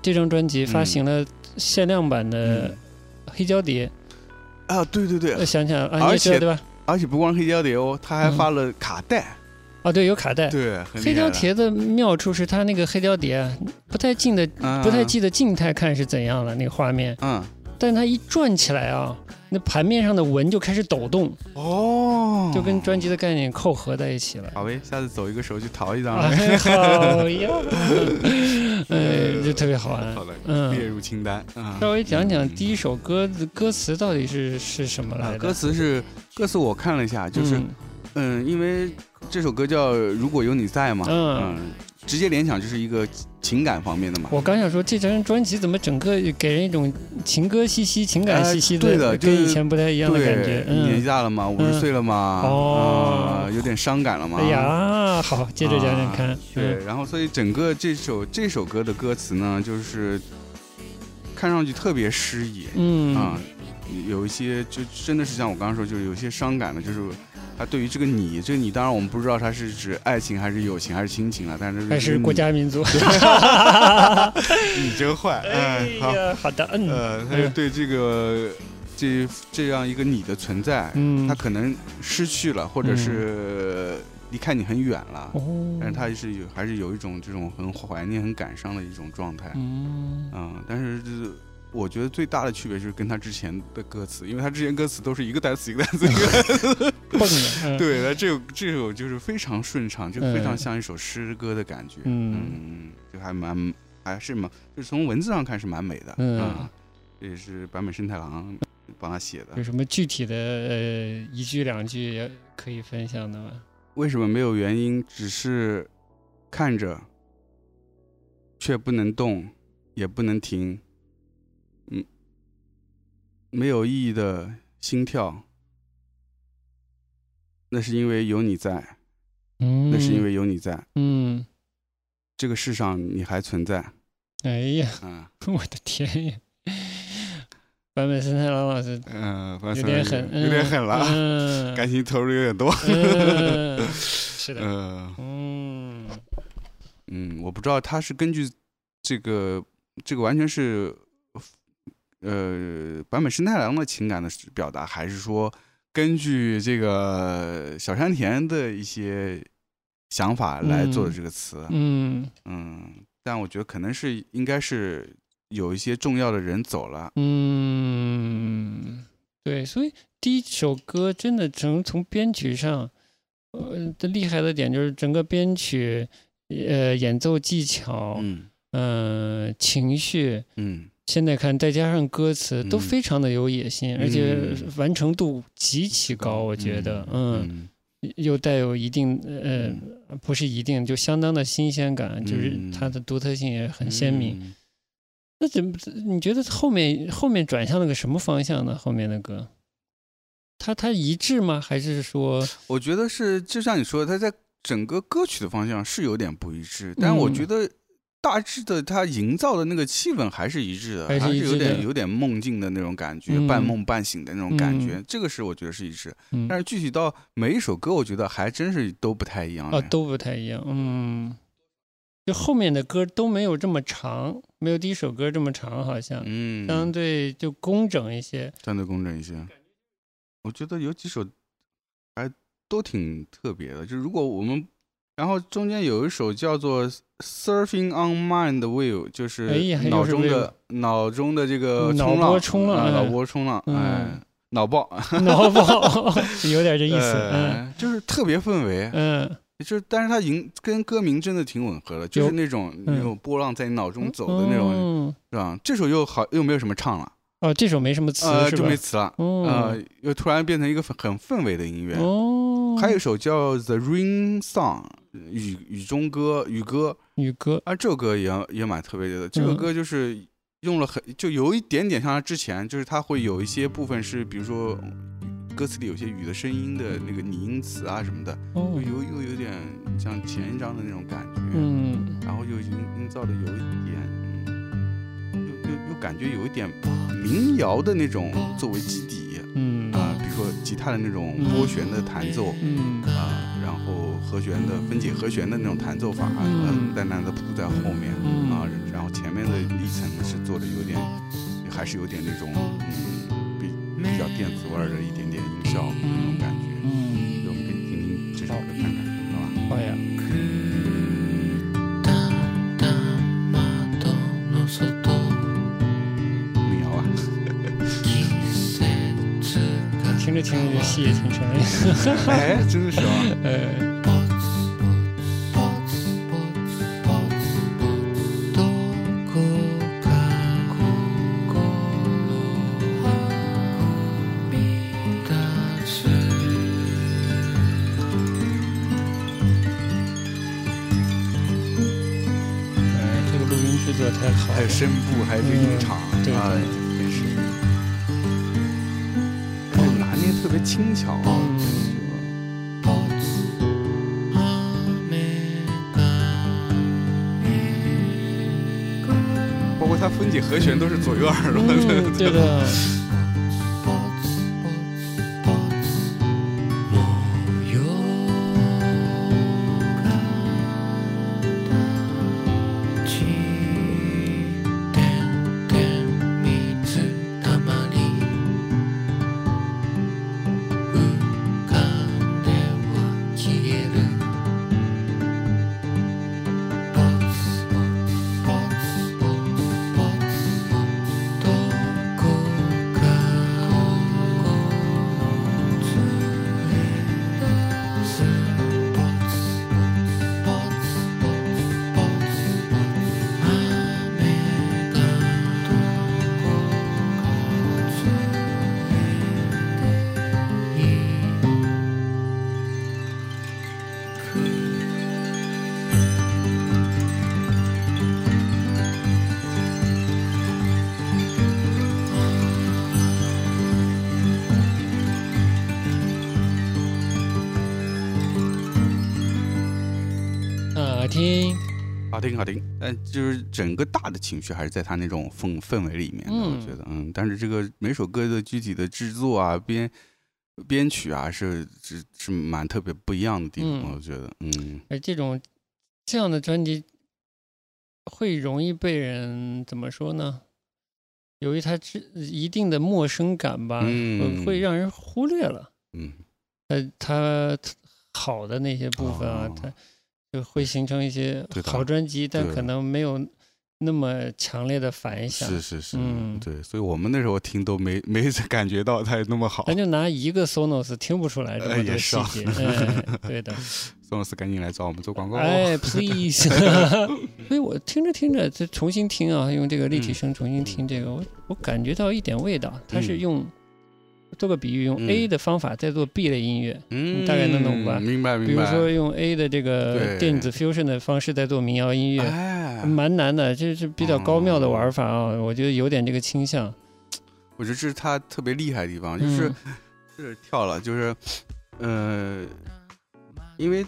这张专辑发行了限量版的嗯黑胶碟，啊，对对呃对，想想啊，你而且对吧？而且不光黑胶碟哦，他还嗯。发了卡带，啊，对，有卡带。对，黑胶碟的妙处是它那个黑胶碟啊，不太近的，嗯。不太记得静态看是怎样了那个画面，嗯，但它一转起来啊，那盘面上的纹就开始抖动，哦，就跟专辑的概念扣合在一起了。好呗，下次走一个手去淘一张，哎，好呀，哎，就特别好玩。好的，嗯列入清单。嗯稍微讲讲第一首歌的歌词到底是是什么来啊，的？歌词是歌词，我看了一下，就是嗯嗯，因为这首歌叫《如果有你在》嘛，嗯嗯，直接联想就是一个情感方面的嘛。我刚想说，这张专辑怎么整个给人一种情歌兮兮、情感兮兮哎对的就是跟以前不太一样的感觉。对，年纪嗯，大了嘛，五十岁了嘛，哦啊有点伤感了嘛。哎呀，好，接着讲讲看。啊对，然后所以整个这首这首歌的歌词呢，就是看上去特别诗意嗯，啊，有一些就真的是像我刚刚说，就是有一些伤感的，就是他对于这个你，这个你当然我们不知道他是指爱情还是友情还是亲情了，但是还是国，家民族。你真坏，哎哎，好，呀，好的，嗯呃，他就对这个这这样一个你的存在，嗯他，可能失去了，或者是离开你很远了，哦，但是他是有还是有一种这种很怀念、很感伤的一种状态。嗯，嗯，但是就是我觉得最大的区别就是跟他之前的歌词，因为他之前歌词都是一个单词一个单词一个单词，对，那这首这首就是非常顺畅，就非常嗯像一首诗歌的感觉。嗯嗯，就还蛮还是蛮，就是从文字上看是蛮美的。嗯啊这也是坂本慎太郎帮他写的有。什么具体的呃一句两句可以分享的吗？为什么没有原因？只是看着，却不能动，也不能停。嗯没有意义的心跳，那是因为有你在，嗯，那是因为有你在，嗯，这个世上你还存在。哎呀，嗯。我的天呀！坂本慎太郎老师嗯，有点狠，有点狠了，嗯，感情投入有点多。嗯，是的，嗯。嗯。嗯，我不知道他是根据这个这个完全是呃坂本慎太郎的情感的表达，还是说根据这个小山田的一些想法来做的这个词？嗯嗯，但我觉得可能是应该是有一些重要的人走了。嗯，对，所以第一首歌真的从从编曲上，呃，的厉害的点就是整个编曲，呃，演奏技巧，嗯嗯、情绪，嗯现在看再加上歌词，都嗯非常的有野心，而且嗯完成度极其高，我觉得，嗯，嗯又带有一定，呃，不是一定，就相当的新鲜感，就是嗯它的独特性也很鲜明。嗯那怎么？你觉得后面后面转向了个什么方向呢？后面的歌，它它一致吗？还是说，我觉得是，就像你说的，它在整个歌曲的方向是有点不一致，但我嗯觉得大致的它营造的那个气氛还是一致的，还是有点有点梦境的那种感觉，嗯半梦半醒的那种感觉，嗯这个是我觉得是一致。嗯，但是具体到每一首歌，我觉得还真是都不太一样啊。哦，都不太一样，嗯，就后面的歌都没有这么长，没有第一首歌这么长，好像、嗯，相对就工整一些。相对工整一些。我觉得有几首还都挺特别的，就如果我们，然后中间有一首叫做《Surfing on Mind Wave》，就是脑中的脑中的这个脑冲浪，波冲浪脑波冲浪，嗯哎，脑爆，脑爆有点这意思，就是特别氛围，嗯就是但是它营跟歌名真的挺吻合的，就是那种嗯那种波浪在你脑中走的那种，嗯是吧？这首又好又没有什么唱了，哦，这首没什么词、呃，就没？词了。哦呃，又突然变成一个很很氛围的音乐。哦，还有一首叫《The Rain Song》雨雨中歌雨歌雨歌，啊，这首歌也也蛮特别的。这个嗯歌就是用了很就有一点点像他之前，就是它会有一些部分是，比如说歌词里有些雨的声音的那个拟音词啊什么的，哦又，有又有点像前一张的那种感觉，嗯然后又营营造的有一点，嗯又又又感觉有一点民谣的那种作为基底。说吉他的那种拨弦的弹奏嗯。啊，然后和弦的分解和弦的那种弹奏法，嗯。呃，淡淡的铺在后面嗯。啊，然后前面的历程是做的有点，还是有点那种嗯比比较电子味儿的一点点音效那种感觉。嗯，我们可以听听这首歌看看，好吧？好呀，着听着这戏也挺成立。哎，真的是啊，呃，ポツポツポツポツポツどこか心はみ出す呃，这个录音制作太好了还有。声部，还有这个音场嗯对啊，真 轻巧啊。嗯，ポツ雨が包括它分解和弦都是左右耳朵的，嗯对的， 好听好听，但就是整个大的情绪还是在他那种氛氛围里面的，嗯我觉得，嗯，但是这个每首歌的具体的制作啊、编编曲啊，是是是蛮特别不一样的地方，嗯我觉得，嗯。而这种这样的专辑会容易被人怎么说呢？由于它之一定的陌生感吧，嗯会会让人忽略了嗯。呃它好的那些部分啊，哦。它就会形成一些好专辑，但可能没有那么强烈的反响。是是是，嗯对，所以我们那时候听都没没 感觉到它有那么好咱。就拿一个 Sonos 听不出来这哎么多细节，哎，对的。Sonos 赶紧来找我们做广告。哎，please！所以我听着听着，再重新听啊，用这个立体声重新听这个，我我感觉到一点味道。它是嗯用做个比喻，用嗯。A 的方法在做 B 类音乐，嗯，大概能懂吧？明白明白。比如说用 A 的这个电子 fusion 的方式在做民谣音乐，哎，蛮难的，这是比较高妙的玩法啊，我觉得有点这个倾向。我觉得这是他特别厉害的地方，就是、嗯。是跳了，就是呃，因为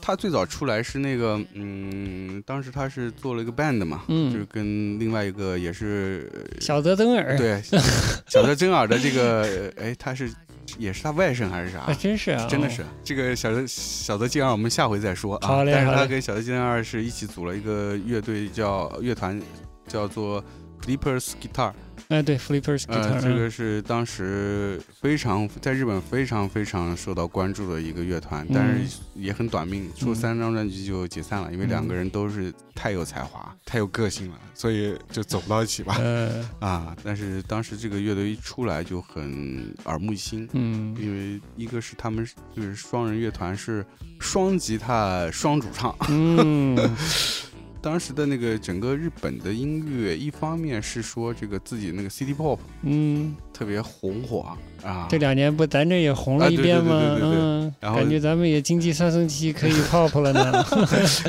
他最早出来是那个嗯，当时他是做了一个 band 嘛，嗯就是跟另外一个也是小泽征尔，对 小泽征尔的这个，哎，他是也是他外甥还是啥？啊真是啊，真的是这个小泽小泽健二，我们下回再说啊。好嘞但是他跟小泽健二是一起组了一个乐队，叫乐团叫做 Clippers Guitar。哎，对，Flippers 呃这个是当时非常在日本非常非常受到关注的一个乐团，但是也很短命，出三张专辑就解散了，因为两个人都是太有才华、太有个性了，所以就走不到一起吧。呃，啊，但是当时这个乐队一出来就很耳目一新。嗯。因为一个是他们就是双人乐团是双吉他双主唱，嗯，当时的那个整个日本的音乐，一方面是说这个自己那个 City Pop 嗯，特别红火啊，这两年不咱这也红了一遍吗？啊对对对对对对。嗯，然后感觉咱们也经济上升期可以 pop 了呢，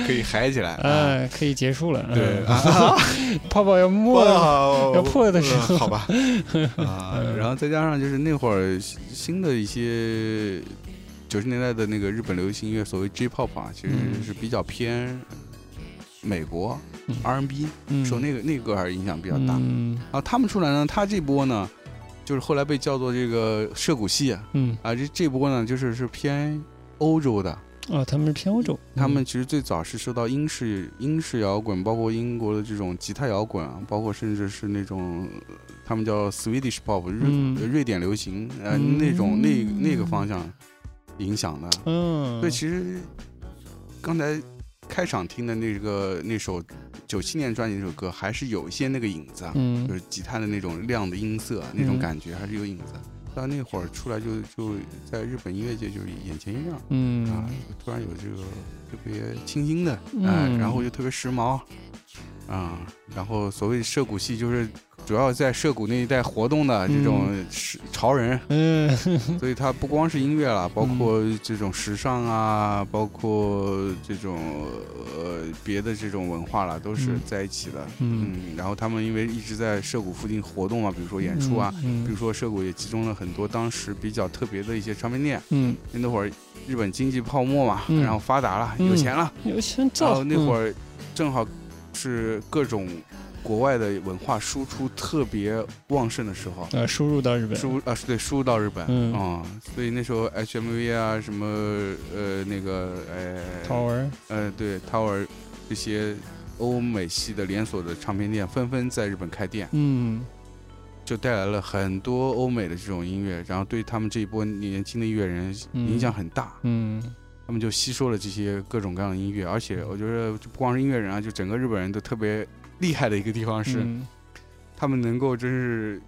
可以嗨起来 啊。啊，可以结束了。对。泡泡要没了，要破的时候。呃好吧。啊，然后再加上就是那会儿新的一些九十年代的那个日本流行音乐，所谓 J-pop 啊，其实嗯。是比较偏美国嗯。R&B，嗯。受那个那个还是影响比较大。嗯。然后他们出来呢，他这波呢，就是后来被叫做这个涉谷系啊，嗯，啊这这波呢就是是偏欧洲的。哦，他们是偏欧洲，他们其实最早是受到英式英式摇滚，包括英国的这种吉他摇滚啊，包括甚至是那种呃他们叫 Swedish pop 瑞、嗯。瑞典流行，呃、嗯。那种那那个方向影响的。嗯，所以其实刚才开场听的那个那首九七年专辑那首歌，还是有一些那个影子啊，就嗯是吉他的那种亮的音色那种嗯。感觉，还是有影子。到那会儿出来就就在日本音乐界就是眼前一亮。啊嗯，突然有这个特别清新的，嗯。哎，然后又特别时髦，啊、然后所谓涉谷系就是主要在涉谷那一带活动的这种时潮人，嗯。所以它不光是音乐了，包括这种时尚啊，包括这种呃别的这种文化了，都是嗯。在一起的，嗯。嗯，然后他们因为一直在涉谷附近活动嘛，比如说演出啊，嗯比如说涉谷也集中了很多当时比较特别的一些唱片店。嗯，那会儿日本经济泡沫嘛，嗯。然后发达了，嗯。有钱了，有钱然造后那会，儿正好是各种国外的文化输出特别旺盛的时候，呃输入到日本，输啊是对输入到日本，嗯。啊所以那时候 HMV 啊什么呃那个呃陶儿，呃对 Tower 这些欧美系的连锁的唱片店纷纷在日本开店，嗯。就带来了很多欧美的这种音乐，然后对他们这一波年轻的音乐人嗯。影响很大。嗯。他们就吸收了这些各种各样的音乐，而且我觉得就不光是音乐人啊，就整个日本人都特别厉害的一个地方是，嗯。他们能够真是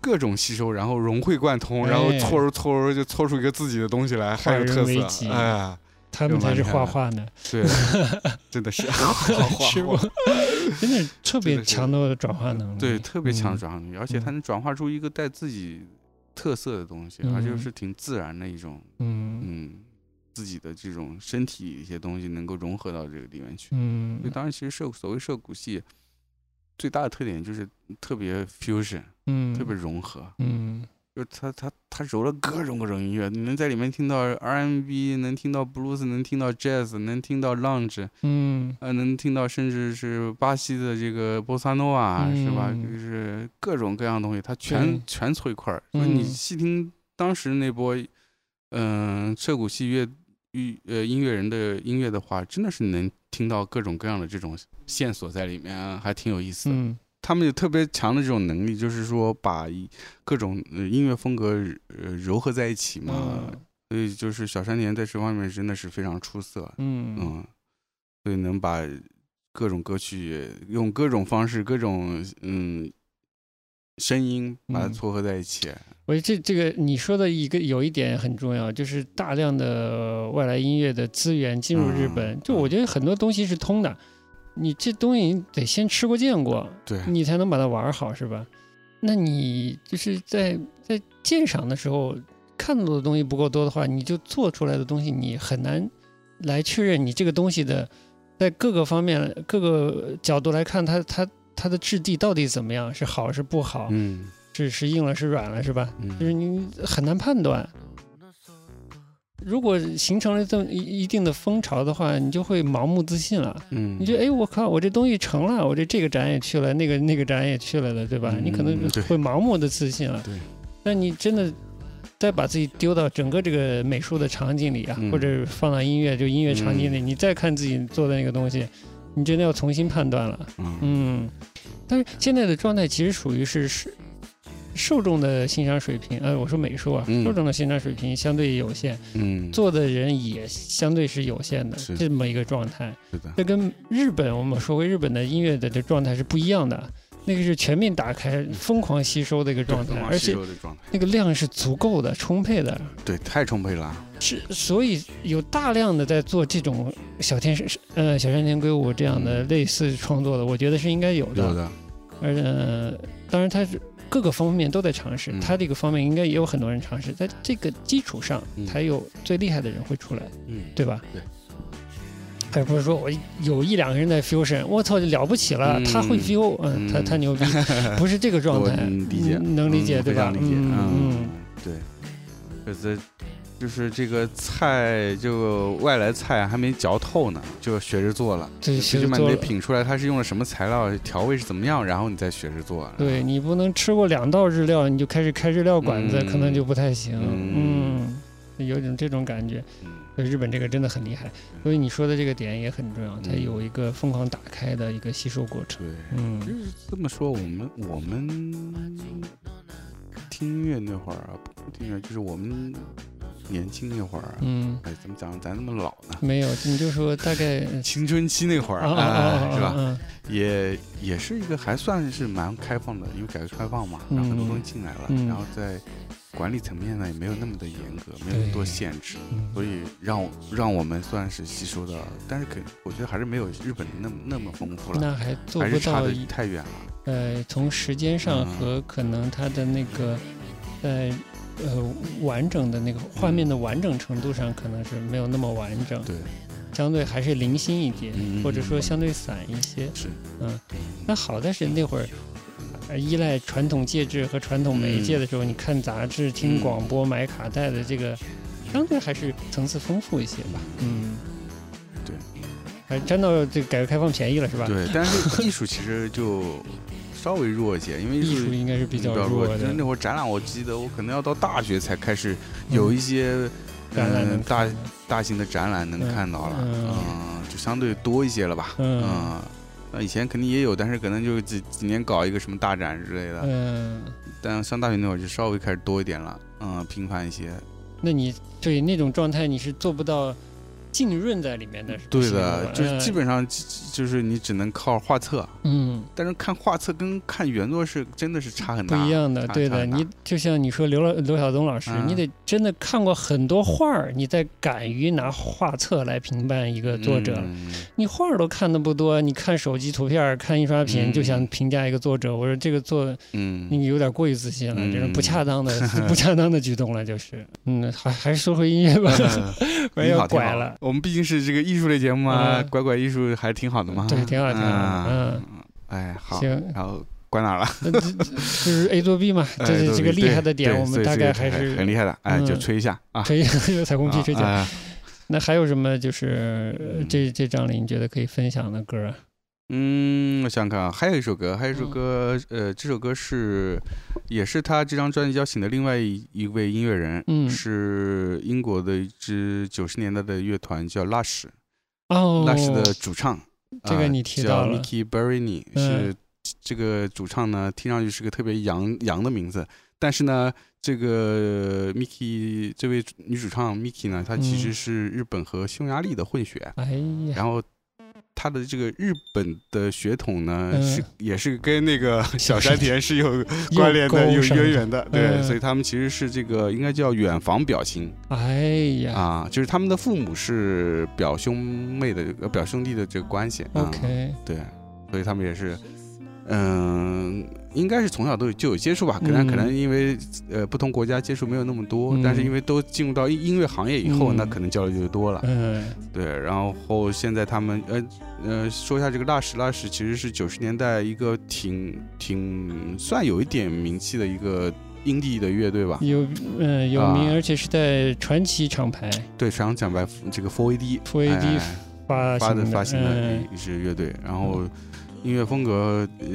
各种吸收，然后融会贯通，哎。然后搓揉搓揉就搓出一个自己的东西来，很有特色。哎，他们才是画画呢，对，真的是。好画画，？真的特别强的转化能力，对，特别强的转化能力，而且他能转化出一个带自己特色的东西，而且嗯是挺自然的一种，嗯。嗯，自己的这种身体一些东西能够融合到这个里面去。嗯。所以当然，其实社所谓社谷系最大的特点就是特别 fusion，、嗯特别融合。嗯就他他他揉了各种各种音乐，你能在里面听到 R&B，能听到 blues，能听到 jazz，能听到 lounge，嗯呃，能听到甚至是巴西的这个波萨诺瓦，是吧？嗯就是各种各样的东西，他全全凑一块儿。所以你嗯细听当时那波，嗯、彻骨系乐乐呃音乐人的音乐的话，真的是能听到各种各样的这种线索在里面，还挺有意思的。嗯他们有特别强的这种能力，就是说把各种呃音乐风格呃糅合在一起嘛。嗯所以就是小山田在这方面真的是非常出色。嗯嗯，所以能把各种歌曲用各种方式、各种嗯声音把它嗯撮合在一起。我觉得这这个你说的一个有一点很重要，就是大量的外来音乐的资源进入日本，嗯就我觉得很多东西是通的，你这东西你得先吃过见过，对，你才能把它玩好，是吧？那你就是在在鉴赏的时候看到的东西不够多的话，你就做出来的东西你很难来确认你这个东西的在各个方面各个角度来看它它它的质地到底怎么样，是好是不好，嗯是是硬了是软了，是吧？嗯就是嗯你很难判断。如果形成了这么一一定的风潮的话，你就会盲目自信了。嗯，你觉得，哎，我靠，我这东西成了，我这这个展也去了，那个那个展也去了的，对吧？嗯你可能会盲目的自信了。对。但你真的再把自己丢到整个这个美术的场景里啊，嗯或者放到音乐就音乐场景里，你再看自己做的那个东西，你真的要重新判断了。嗯。嗯，但是现在的状态其实属于是是受众的欣赏水平，呃，我说美术啊，嗯。受众的欣赏水平相对有限，嗯，做的人也相对是有限的，是。这么一个状态。是的，这跟日本我们说回日本的音乐的这状态是不一样的，那个是全面打开、疯狂吸收的一个状态，而且那个量是足够的、充沛的，对，太充沛了。是所以有大量的在做这种小天使、呃小山田圭吾这样的嗯类似创作的，我觉得是应该有的。有的，而呃，当然他是各个方面都在尝试，嗯他这个方面应该也有很多人尝试，在这个基础上嗯才有最厉害的人会出来，嗯，对吧？对。而不是说我有一两个人在 fusion，我操就，了不起了，嗯他会 fuse，嗯，他嗯他牛逼，不是这个状态，嗯理解，嗯能理解嗯对吧？嗯嗯，对，就是就是这个菜，就外来菜还没嚼透呢，就学着做了。对，最起码你得学着做了。品出来它是用了什么材料，调味是怎么样，然后你再学着做。对你不能吃过两道日料，你就开始开日料馆子，嗯可能就不太行。嗯嗯，有种这种感觉。嗯所以日本这个真的很厉害，所以你说的这个点也很重要，它嗯有一个疯狂打开的一个吸收过程。对，嗯就是这么说，我们我们听音乐那会儿啊，不听音乐就是我们年轻那会儿啊，嗯，哎，怎么讲？咱那么老呢？没有，你就说大概 青春期那会儿是吧？嗯也也是一个还算是蛮开放的，因为改革开放嘛，然后很多东西进来了，嗯然后在管理层面呢也没有那么的严格，没有那么多限制，嗯所以让我让我们算是吸收到，但是可我觉得还是没有日本那么那么丰富了，那还做还不到是差的太远了。呃，从时间上嗯和可能他的那个在呃完整的那个画面的完整程度上，可能是没有那么完整，对，相对还是零星一点，嗯或者说相对散一些。是，嗯，那好在是那会儿。呃依赖传统介质和传统媒介的时候，你看杂志、听嗯广播、买卡带的这个，相对还是层次丰富一些吧。嗯，对，还沾到这个改革开放便宜了是吧？对，但是艺术其实就稍微弱一些，因为艺术应该是比较弱的。就是。那会儿展览，我记得我可能要到大学才开始有一些嗯大大型的展览能嗯看到了，嗯嗯，就相对多一些了吧，嗯。嗯，那以前肯定也有，但是可能就几几年搞一个什么大展之类的，嗯，但上大学那会儿就稍微开始多一点了，嗯，频繁一些，那你对那种状态你是做不到浸润在里面的，对的，就是嗯基本上就就是你只能靠画册，嗯但是看画册跟看原作是真的是差很大，不一样的，对的。你就像你说刘老刘晓东老师，嗯你得真的看过很多画儿，你再敢于拿画册来评判一个作者。嗯你画儿都看的不多，你看手机图片儿、看印刷品嗯就想评价一个作者，我说这个作嗯，你有点过于自信了，嗯这种不恰当的 不恰当的举动了，就是。嗯，还还是说回音乐吧，不然要挺好，挺好拐了。。我们毕竟是这个艺术类节目啊，嗯拐拐艺术还挺好的嘛。对挺好挺好嗯嗯，哎，好。行，然后关哪了？就是 A 做 B 嘛，哎 这是这个厉害的点，我们大概还是很厉害的，哎，就嗯吹一下啊，吹一下彩虹屁吹奖。啊哎那还有什么就是这这张里你觉得可以分享的歌啊？嗯，我想想看啊，还有一首歌，还有一首嗯。歌，呃，这首歌是也是他这张专辑邀请的另外一一位音乐人，嗯。是英国的一支九十年代的乐团叫 Lush，Lush、哦。Lush 的主唱，这个啊你提叫到了 Mickey Berini，、嗯。是这个主唱呢，听上去是个特别洋洋的名字，但是呢，这个 Mickey 这位女主唱 Mickey 呢，她其实嗯。是日本和匈牙利的混血，哎呀，然后他的这个日本的血统呢，嗯。是也是跟那个 小山田是有 关联的、有渊源的，对，嗯。所以他们其实是这个应该叫远房表亲。哎呀。啊，就是他们的父母是表兄妹的呃表兄弟的这个关系。啊，，OK，对，所以他们也是。嗯，应该是从小都有就有接触吧，可能、嗯。可能因为呃不同国家接触没有那么多，但是嗯因为都进入到音音乐行业以后，嗯。那可能交流就多了。嗯。对，然后现在他们呃呃说一下这个 Lush，Lush 其实是九十年代一个挺挺算有一点名气的一个英地的乐队吧。有嗯有名，啊。而且是在传奇厂牌。对，传奇厂牌这个 Four AD Full AD 哎发发的发行的一支乐队，然后音乐风格呃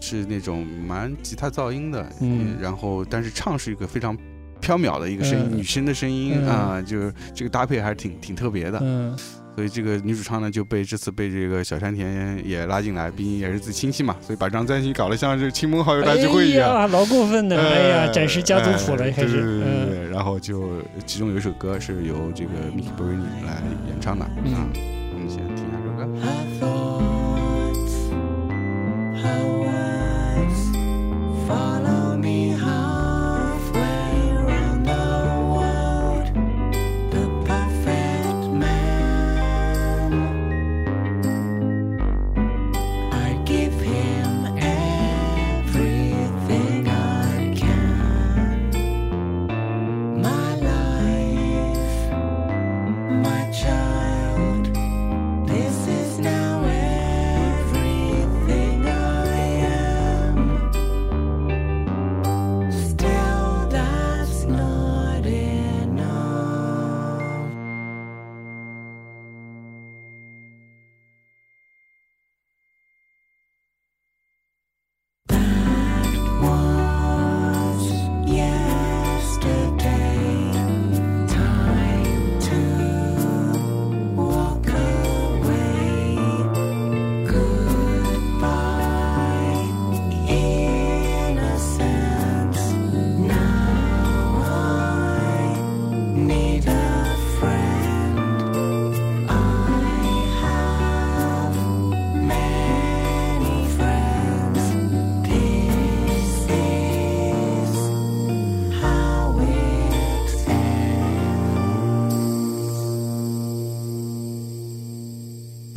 是那种蛮吉他噪音的，嗯呃然后但是唱是一个非常飘渺的一个声音，嗯女生的声音嗯啊，就是这个搭配还是挺挺特别的。嗯所以这个女主唱呢，就被这次被这个小山田也拉进来，毕竟也是自己亲戚嘛，所以把这张专辑搞得像是亲朋好友大聚会一样。哎，老过分的！哎呀，呃展示家族谱了，开始。哎对对对对嗯，然后就其中有一首歌是由这个 Mickey Berini 来演唱的嗯啊，我们先听一下这首歌。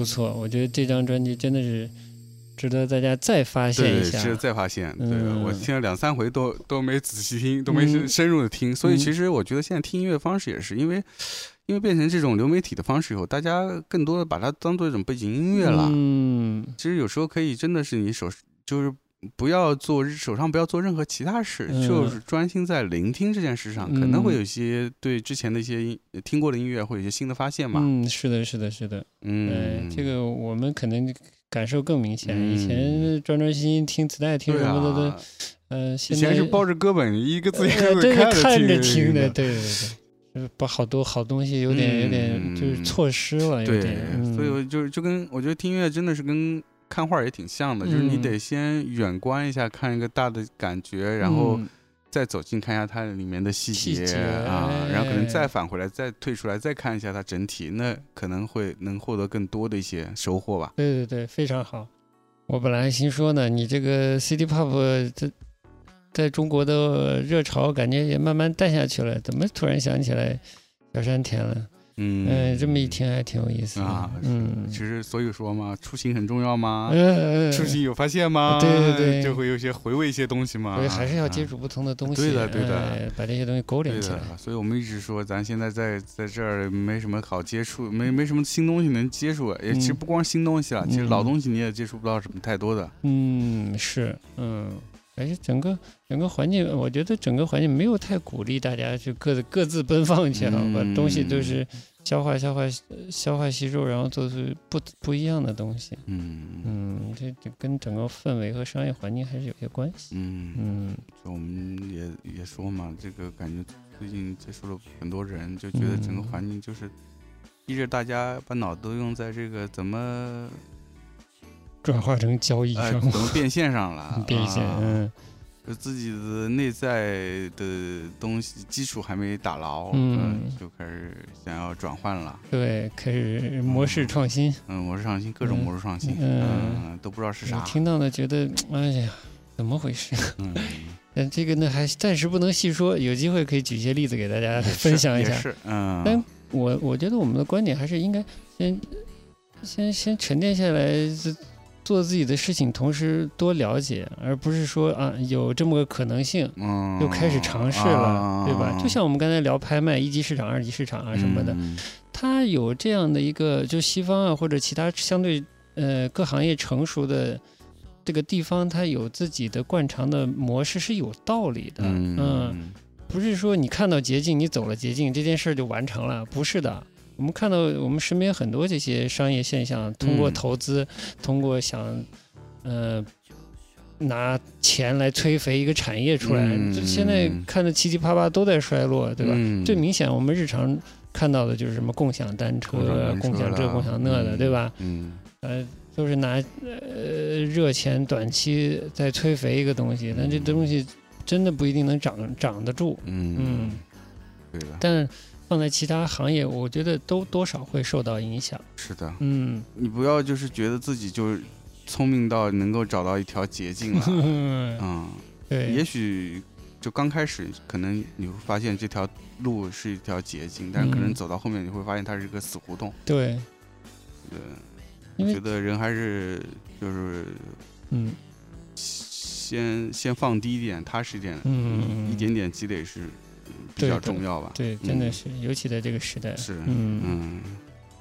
错，我觉得这张专辑真的是值得大家再发现，一下。是再发现。对、嗯我听了两三回都都没仔细听，都没嗯深深入的听。所以嗯其实我觉得现在听音乐方式也是因为。因为变成这种流媒体的方式以后，大家更多的把它当做一种背景音乐了。嗯，其实有时候可以真的是你手就是不要做手上不要做任何其他事，嗯就是专心在聆听这件事上，可能会有一些对之前的一些音听过的音乐会有一些新的发现嘛。嗯，是的，是的，是的。嗯，对，这个我们可能感受更明显。以嗯前专专心心听磁带、听什么的都，啊，呃，以现在前是抱着歌本一个字一个字看看着听听的，对对对。呃把好多好东西有点、有点就是嗯错失了，有对点，，嗯、所以我就就跟我觉得听音乐真的是跟看画儿也挺像的，就是你嗯得先远观一下，看一个大的感觉，然后嗯再走近看一下它里面的细节啊，然后可能再哎返回来，再退出来，再看一下它整体，那可能会能获得更多的一些收获吧。对对对，非常好。我本来心说呢，你这个 City Pop 这在中国的热潮感觉也慢慢淡下去了，怎么突然想起来小山田了？嗯嗯，这么一听还挺有意思的啊，嗯其，实所以说嘛，出行很重要吗？呃，出行有发现吗？对对对就会有一些回味一些东西嘛。所以还是要接啊触不同的东西，对的对的哎把这些东西勾连起来。所以我们一直说，咱现在在在这儿没什么好接触，没没什么新东西能接触。也其实嗯不光新东西了，其实嗯老东西你也接触不到什么太多的。嗯，是，嗯，而且整个整个环境，我觉得整个环境没有太鼓励大家去各自各自奔放去了，把东西都是消化消化呃消化吸收，然后做出不不一样的东西。嗯嗯，这这跟整个氛围和商业环境还是有些关系。嗯，嗯就我们也也说嘛，这个感觉最近接触了很多人，就觉得整个嗯环境就是逼着大家把脑都用在这个怎么转化成交易呃上，怎么变现上了 变现，自己的内在的东西基础还没打牢，嗯呃就开始想要转换了。对，开始模式创新。嗯，模式创新，各种嗯模式创新，嗯嗯，都不知道是啥。我听到呢，觉得哎呀，怎么回事？嗯，但这个呢，还暂时不能细说，有机会可以举一些例子给大家分享一下。也是，嗯，但我我觉得我们的观点还是应该先先先沉淀下来，自做自己的事情，同时多了解，而不是说啊有这么个可能性嗯，就开始尝试了，啊对吧？就像我们刚才聊拍卖一级市场、二级市场啊什么的，嗯它有这样的一个，就西方啊或者其他相对呃各行业成熟的。这个地方它有自己的惯常的模式是有道理的，嗯嗯不是说你看到捷径，你走了捷径，这件事儿就完成了，不是的。我们看到我们身边很多这些商业现象，通过嗯。投资，通过想，呃，拿钱来催肥一个产业出来，嗯。就现在看的七七八八都在衰落，对吧？嗯。最明显，我们日常看到的就是什么共享单车、共享单车共享这、共享那的，嗯。对吧？嗯。呃，都是拿呃热钱短期在催肥一个东西，但这东西真的不一定能长长得住。嗯。嗯，对的，但放在其他行业，我觉得都多少会受到影响。是的，嗯，你不要就是觉得自己就是聪明到能够找到一条捷径了，嗯，对。也，许就刚开始可能你会发现这条路是一条捷径，但是可能嗯。走到后面你会发现它是个死胡同。对，呃，我觉得人还是就是嗯。先先放低一点，踏实一点，一点点积累是嗯比较重要吧。对，真的是，尤其在这个时代，是，嗯嗯，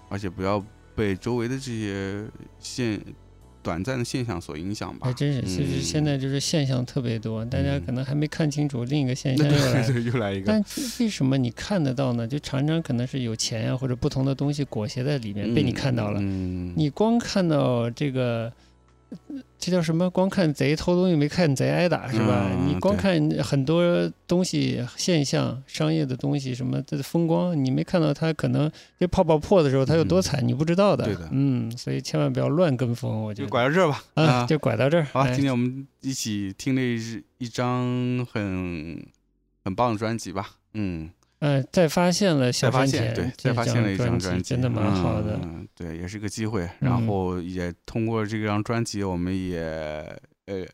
而且不要被周围的这些现短暂的现象所影响吧还。真是，其实嗯现在就是现象特别多，大家嗯可能还没看清楚另一个现 象又来又来一个。但为什么你看得到呢？就常常可能是有钱呀、或者不同的东西裹挟在里面，被你看到了。嗯，你光看到这个，呃这叫什么？光看贼偷东西，没看贼挨打，是吧？嗯你光看很多东西、现象、商业的东西，什么的风光，你没看到它可能这泡泡破的时候它有多惨，你不知道的。嗯对的嗯，所以千万不要乱跟风，我觉得就。拐到这儿吧。啊，就拐到这儿。好今天我们一起听了一一张很很棒的专辑吧。嗯，嗯，再发现了再小山发现，对，再发现了一张张专辑，真的蛮好的。嗯，对，也是个机会。嗯然后也通过这张专辑，我们也呃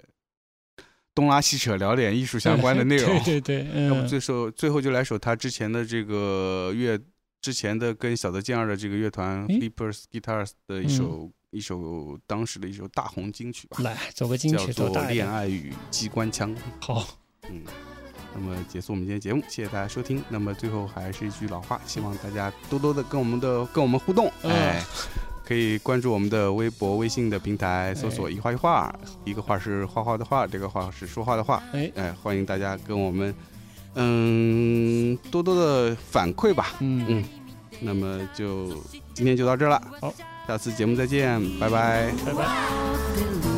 东拉西扯聊点艺术相关的内容。对对对，要不嗯，最首最后就来首他之前的这个乐，之前的跟小泽健二的这个乐团诶 Flippers Guitars 的一首、一首当时的一首大红金曲吧，来走个金叫曲，多做《点？恋爱与机关枪》。好，嗯，那么结束我们今天节目，谢谢大家收听。那么最后还是一句老话，希望大家多多的跟我们的跟我们互动，嗯哎。可以关注我们的微博、微信的平台，搜索“哎一画一画”，一个画是画画的画，这个画是说话的话。哎，哎，欢迎大家跟我们，嗯，多多的反馈吧。嗯嗯那么就今天就到这儿了，好，下次节目再见，拜拜。拜拜。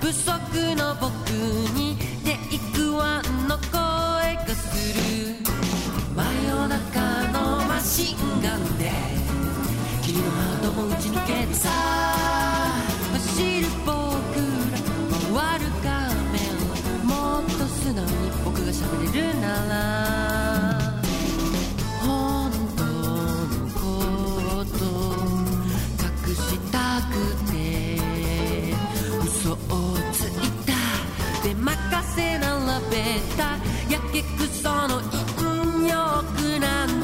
不足の僕にテイクワンの声がする。真夜中のマシンガンで君のハートも打ち抜けてさ走る僕ら回る画面もっと素直に僕が喋れるなら。せやけくその陰欲なんて